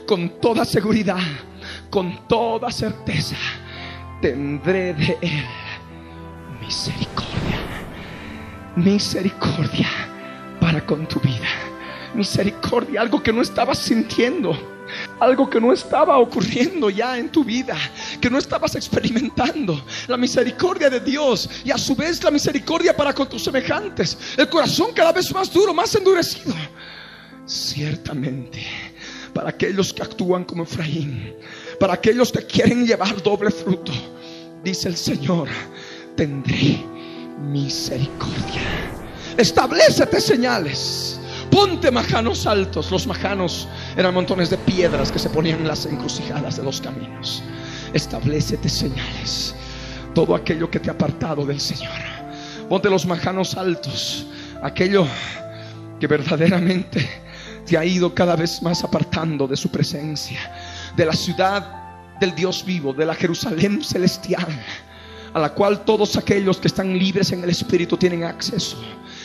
con toda seguridad, con toda certeza, tendré de Él misericordia. Misericordia para con tu vida. Misericordia, algo que no estabas sintiendo algo que no estaba ocurriendo ya en tu vida, que no estabas experimentando. La misericordia de Dios y a su vez la misericordia para con tus semejantes. El corazón cada vez más duro, más endurecido. Ciertamente, para aquellos que actúan como Efraín, para aquellos que quieren llevar doble fruto, dice el Señor, tendré misericordia. Establecete señales ponte majanos altos. Los majanos eran montones de piedras que se ponían en las encrucijadas de los caminos. Establecete señales. Todo aquello que te ha apartado del Señor. Ponte los majanos altos. Aquello que verdaderamente te ha ido cada vez más apartando de su presencia. de la ciudad del Dios vivo, de la Jerusalén celestial, a la cual todos aquellos que están libres en el Espíritu tienen acceso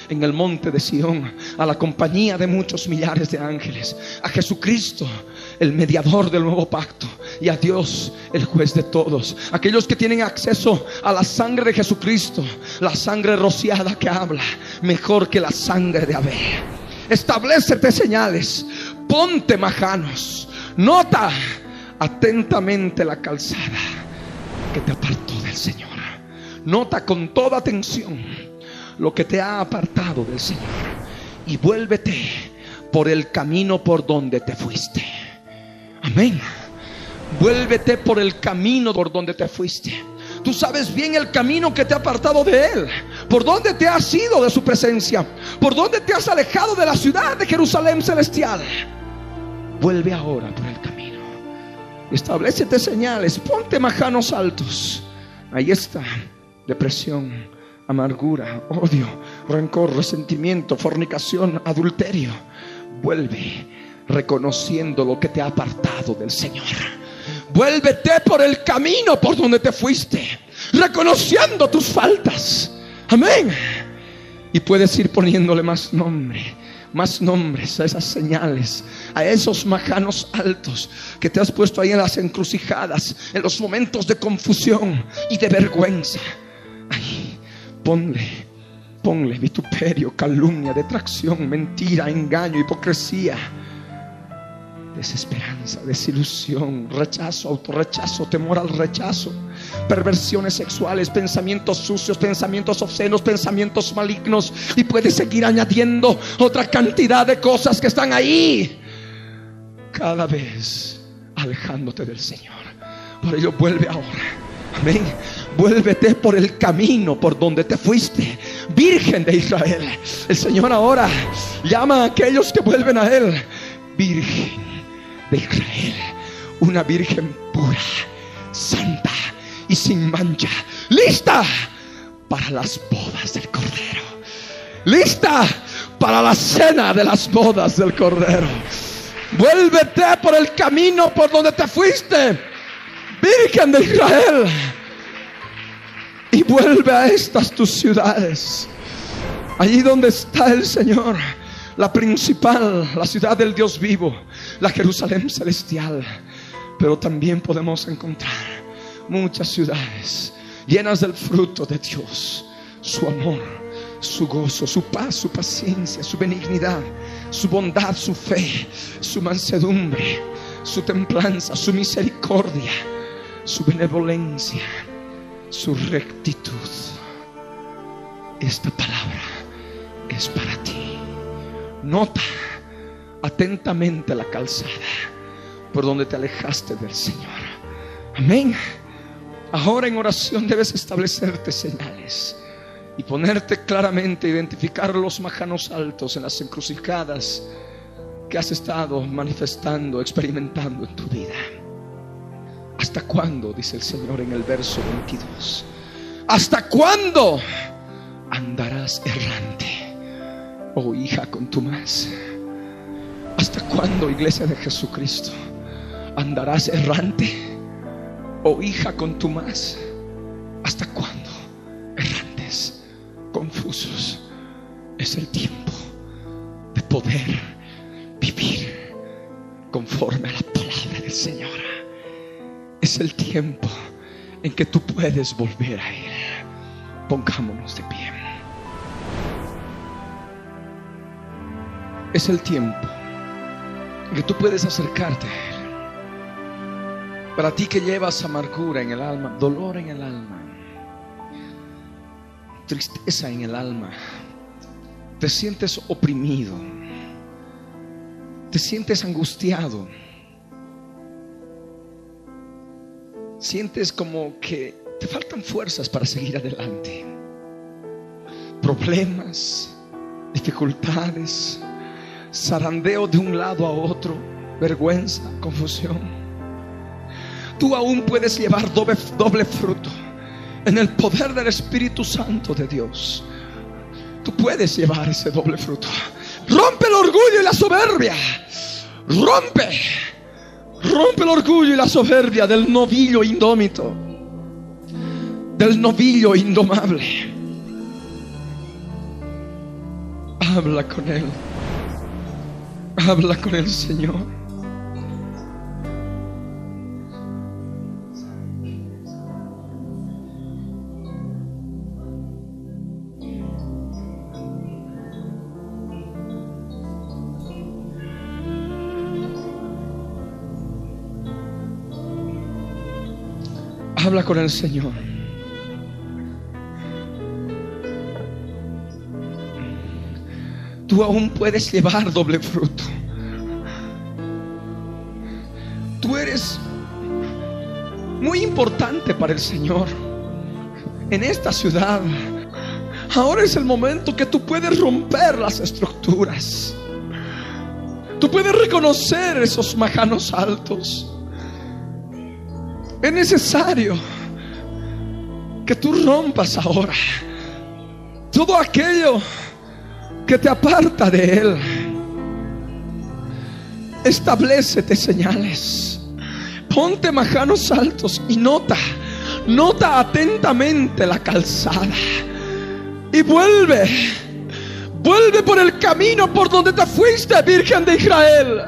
en el monte de Sión, a la compañía de muchos millares de ángeles, a Jesucristo, el mediador del nuevo pacto, y a Dios, el juez de todos. Aquellos que tienen acceso a la sangre de Jesucristo, la sangre rociada que habla mejor que la sangre de Abel. Establecete señales, ponte majanos, nota atentamente la calzada que te apartó del Señor. Nota con toda atención lo que te ha apartado del Señor y vuélvete por el camino por donde te fuiste. Amén. Vuélvete por el camino por donde te fuiste. Tú sabes bien el camino que te ha apartado de Él. Por dónde te has ido de su presencia. Por dónde te has alejado de la ciudad de Jerusalén celestial. Vuelve ahora por el camino. Establecete señales. Ponte majanos altos. Ahí está. Depresión, amargura, odio, rencor, resentimiento, fornicación, adulterio. Vuelve reconociendo lo que te ha apartado del Señor. Vuélvete por el camino por donde te fuiste, reconociendo tus faltas. Amén. Y puedes ir poniéndole más nombre, más nombres a esas señales, a esos majanos altos que te has puesto ahí en las encrucijadas, en los momentos de confusión y de vergüenza. Ahí, ponle, ponle vituperio, calumnia, detracción, mentira, engaño, hipocresía desesperanza, desilusión, rechazo, autorrechazo, temor al rechazo, perversiones sexuales, pensamientos sucios, pensamientos obscenos, pensamientos malignos y puedes seguir añadiendo otra cantidad de cosas que están ahí, cada vez alejándote del Señor. Por ello vuelve ahora. Amén. Vuélvete por el camino por donde te fuiste, Virgen de Israel. El Señor ahora llama a aquellos que vuelven a Él, Virgen de Israel, una virgen pura, santa y sin mancha, lista para las bodas del Cordero, lista para la cena de las bodas del Cordero. Vuélvete por el camino por donde te fuiste, Virgen de Israel, y vuelve a estas tus ciudades, allí donde está el Señor la principal, la ciudad del Dios vivo, la Jerusalén celestial. Pero también podemos encontrar muchas ciudades llenas del fruto de Dios, su amor, su gozo, su paz, su paciencia, su benignidad, su bondad, su fe, su mansedumbre, su templanza, su misericordia, su benevolencia, su rectitud. Esta palabra es para ti. Nota atentamente la calzada por donde te alejaste del Señor. Amén. Ahora en oración debes establecerte señales y ponerte claramente, identificar los majanos altos en las encrucijadas que has estado manifestando, experimentando en tu vida. ¿Hasta cuándo? Dice el Señor en el verso 22. ¿Hasta cuándo andarás errante? oh hija con tu más. ¿Hasta cuándo, iglesia de Jesucristo, andarás errante? Oh hija con tu más. ¿Hasta cuándo? Errantes, confusos. Es el tiempo de poder vivir conforme a la palabra del Señor. Es el tiempo en que tú puedes volver a Él. Pongámonos de pie. es el tiempo que tú puedes acercarte. Para ti que llevas amargura en el alma, dolor en el alma, tristeza en el alma, te sientes oprimido, te sientes angustiado, sientes como que te faltan fuerzas para seguir adelante, problemas, dificultades zarandeo de un lado a otro, vergüenza, confusión. Tú aún puedes llevar doble, doble fruto en el poder del Espíritu Santo de Dios. Tú puedes llevar ese doble fruto. Rompe el orgullo y la soberbia. Rompe. Rompe el orgullo y la soberbia del novillo indómito, del novillo indomable. Habla con Él. Habla con el Señor. Habla con el Señor. Tú aún puedes llevar doble fruto. Tú eres muy importante para el Señor en esta ciudad. Ahora es el momento que tú puedes romper las estructuras. Tú puedes reconocer esos majanos altos. Es necesario que tú rompas ahora todo aquello que te aparta de Él. Establecete señales. Ponte majanos altos y nota, nota atentamente la calzada. Y vuelve, vuelve por el camino por donde te fuiste, Virgen de Israel.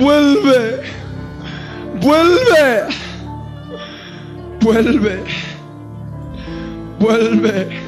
Vuelve Vuelve. Vuelve. Vuelve.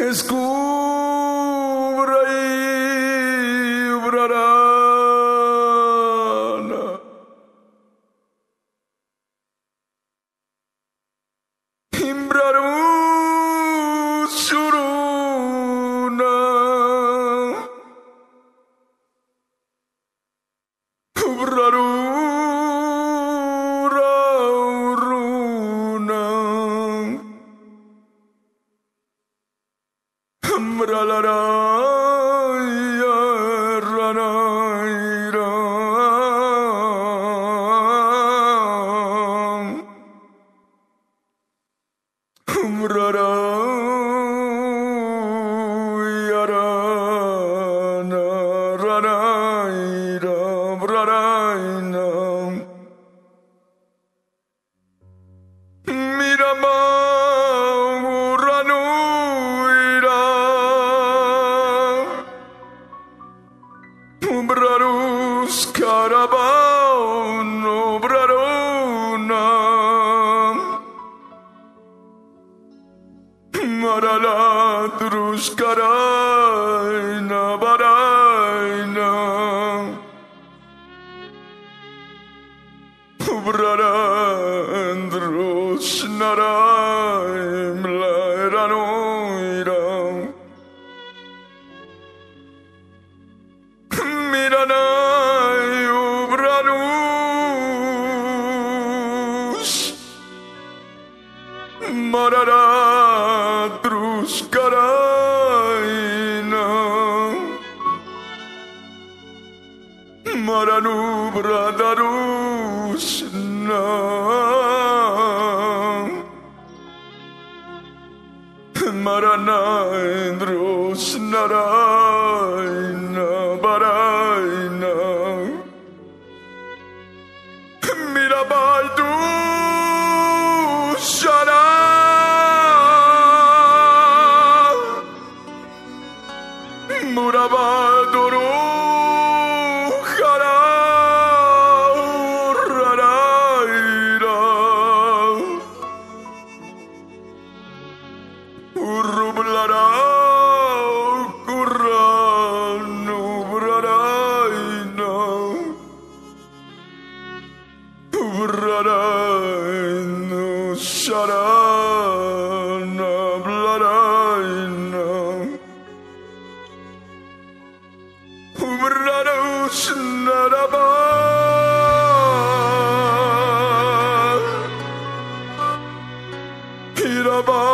Escuta. Baba.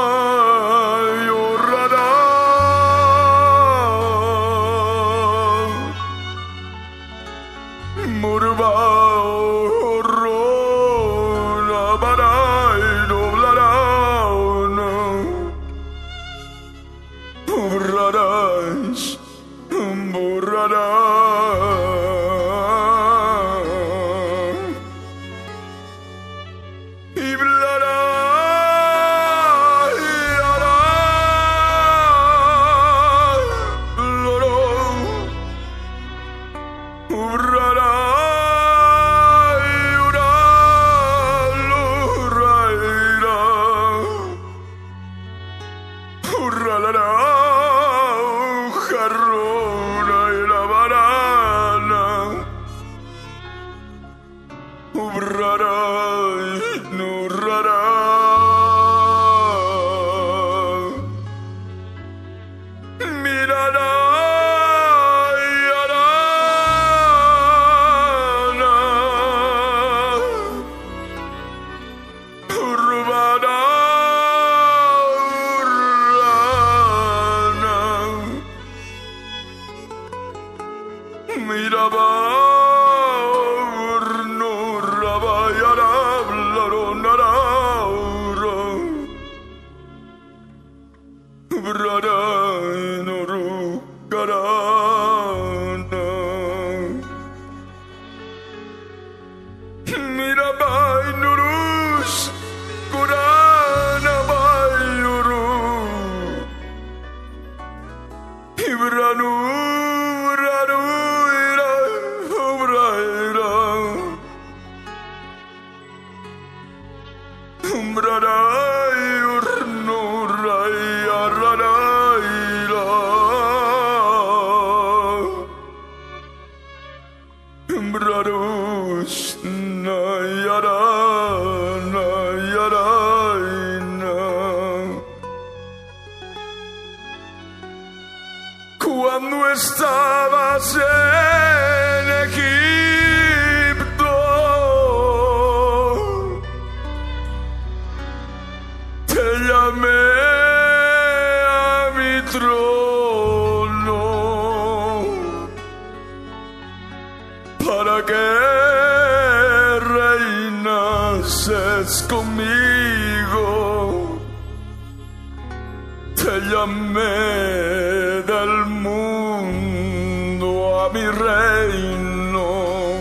reino.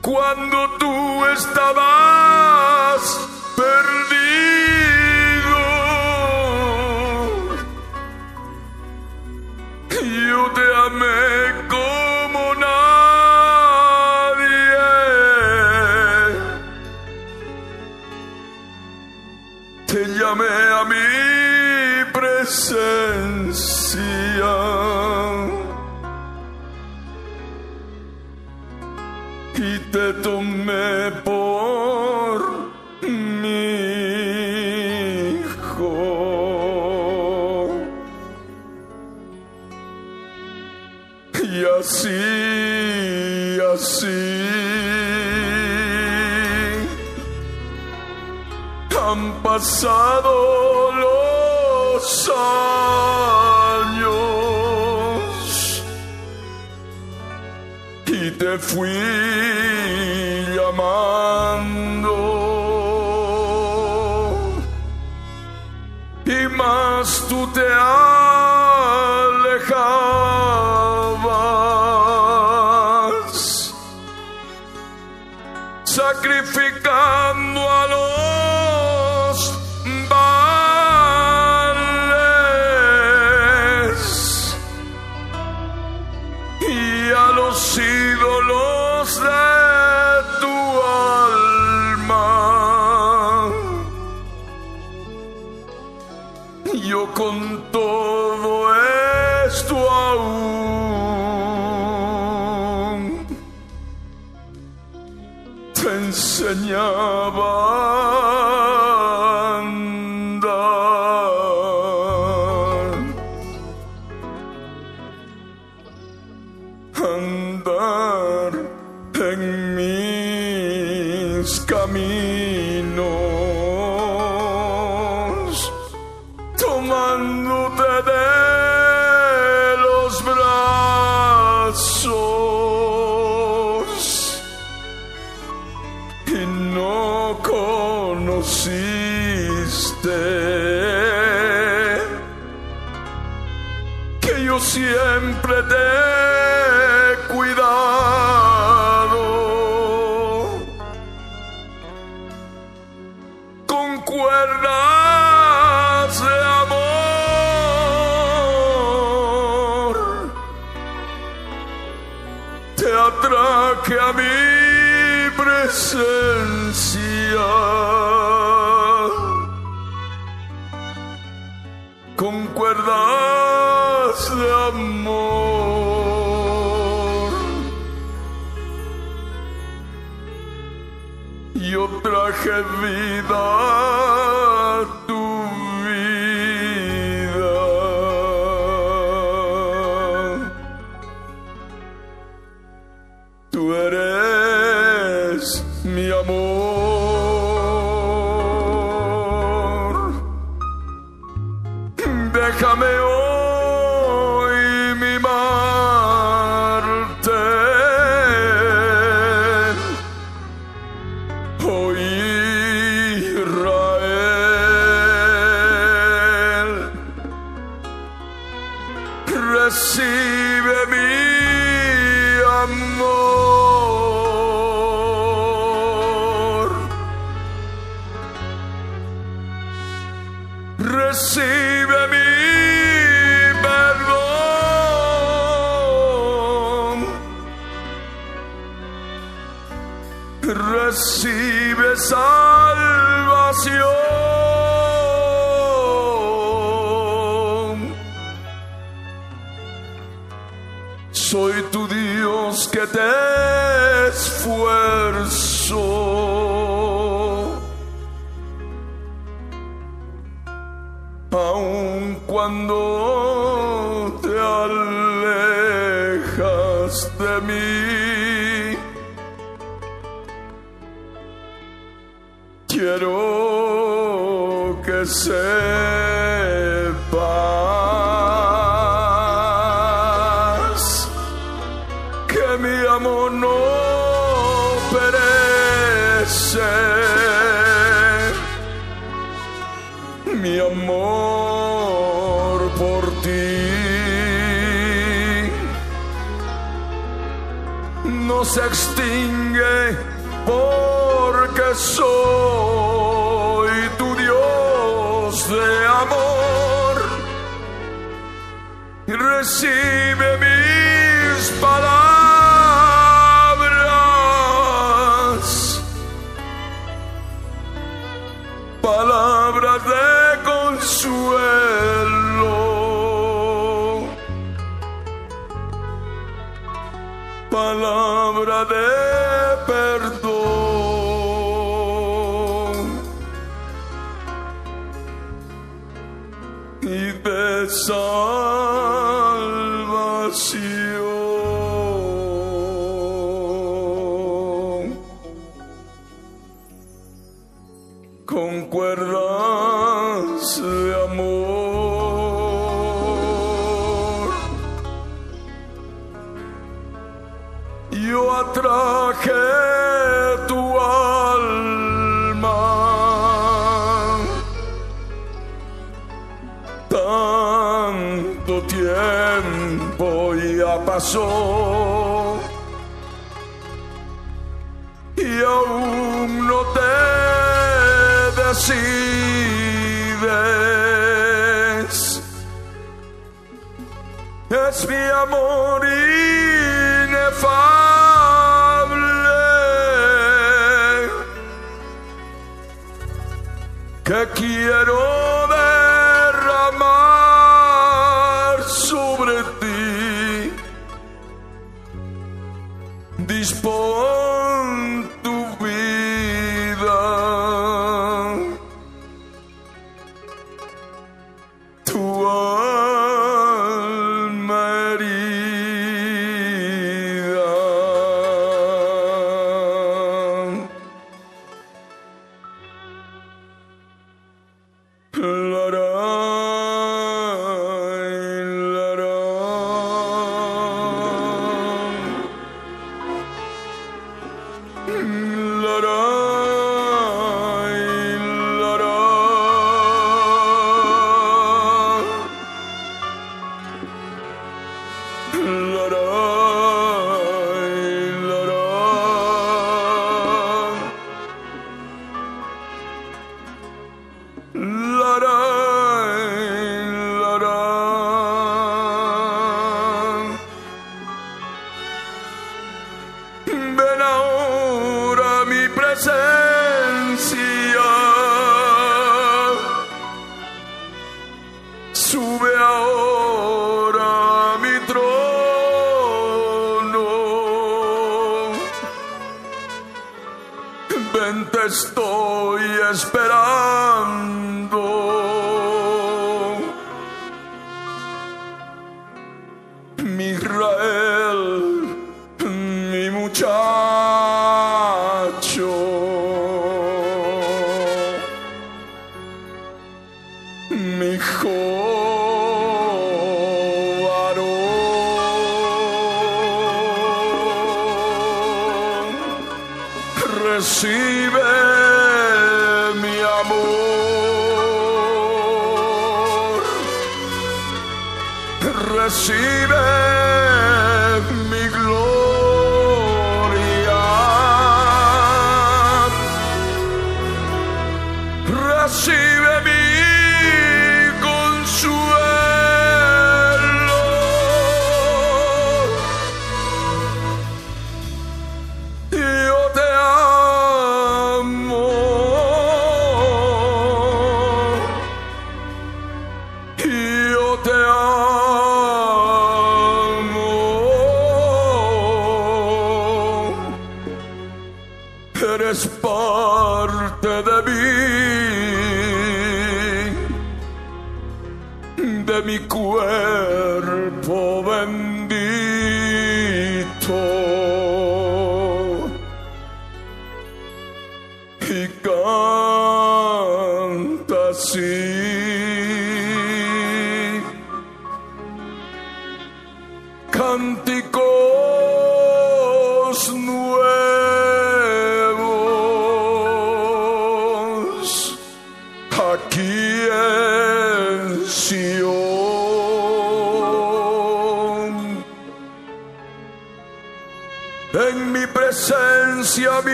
Cuando tú estabas perdido, yo te amé. pasado los años y te fui llamando y más tú te amas. cuerdas de amor. Yo traje vida. con cuerdas de amor. Yo atraje tu alma tanto tiempo ya pasó. decides. Es mi amor inefable que quiero.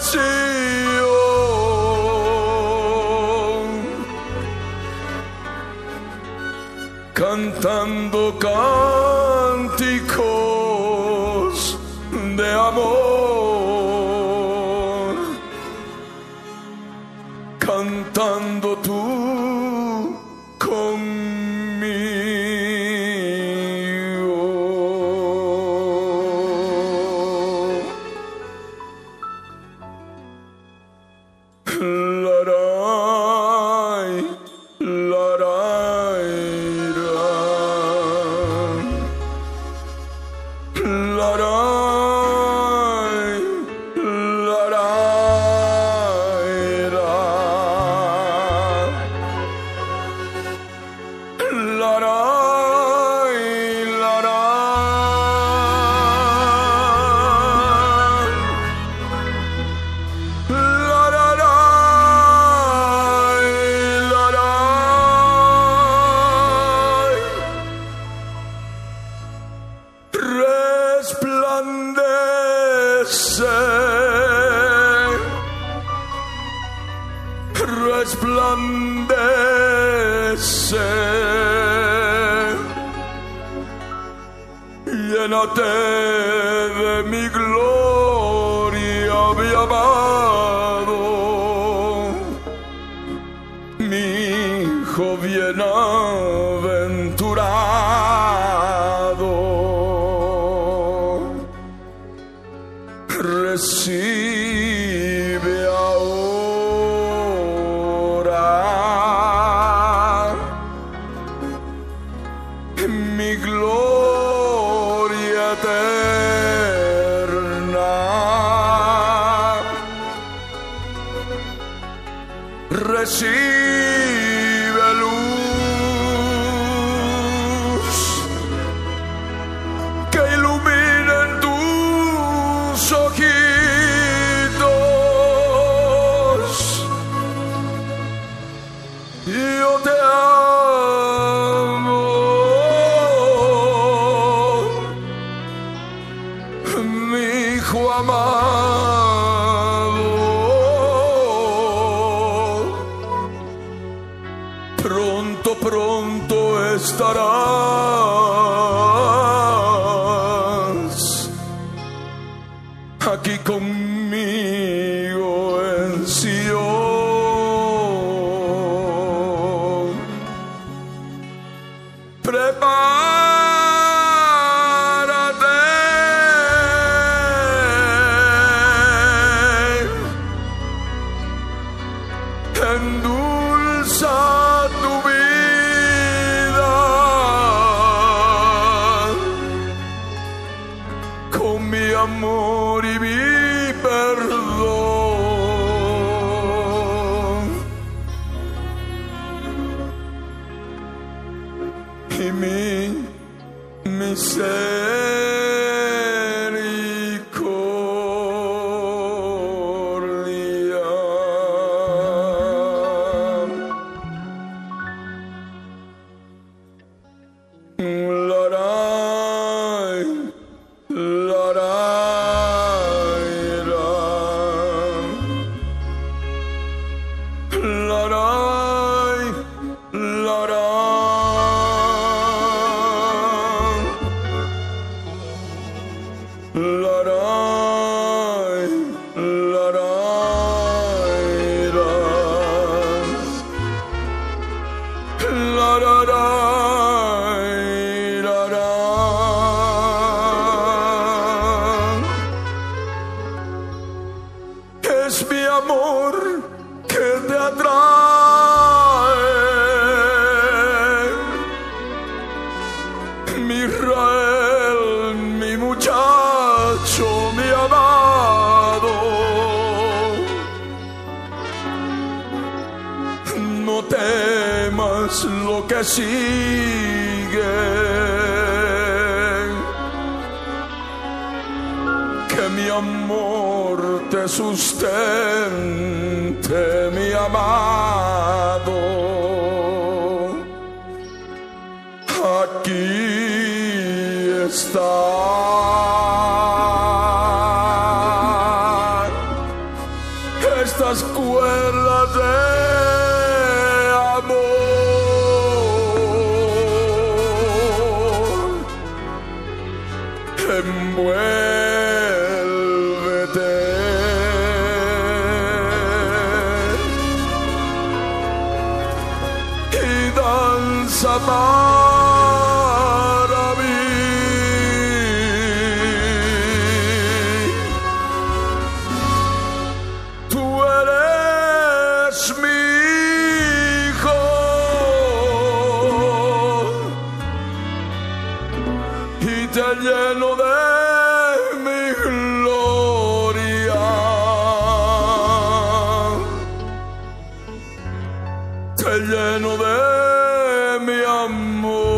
Sion. Cantando lleno de mi amor.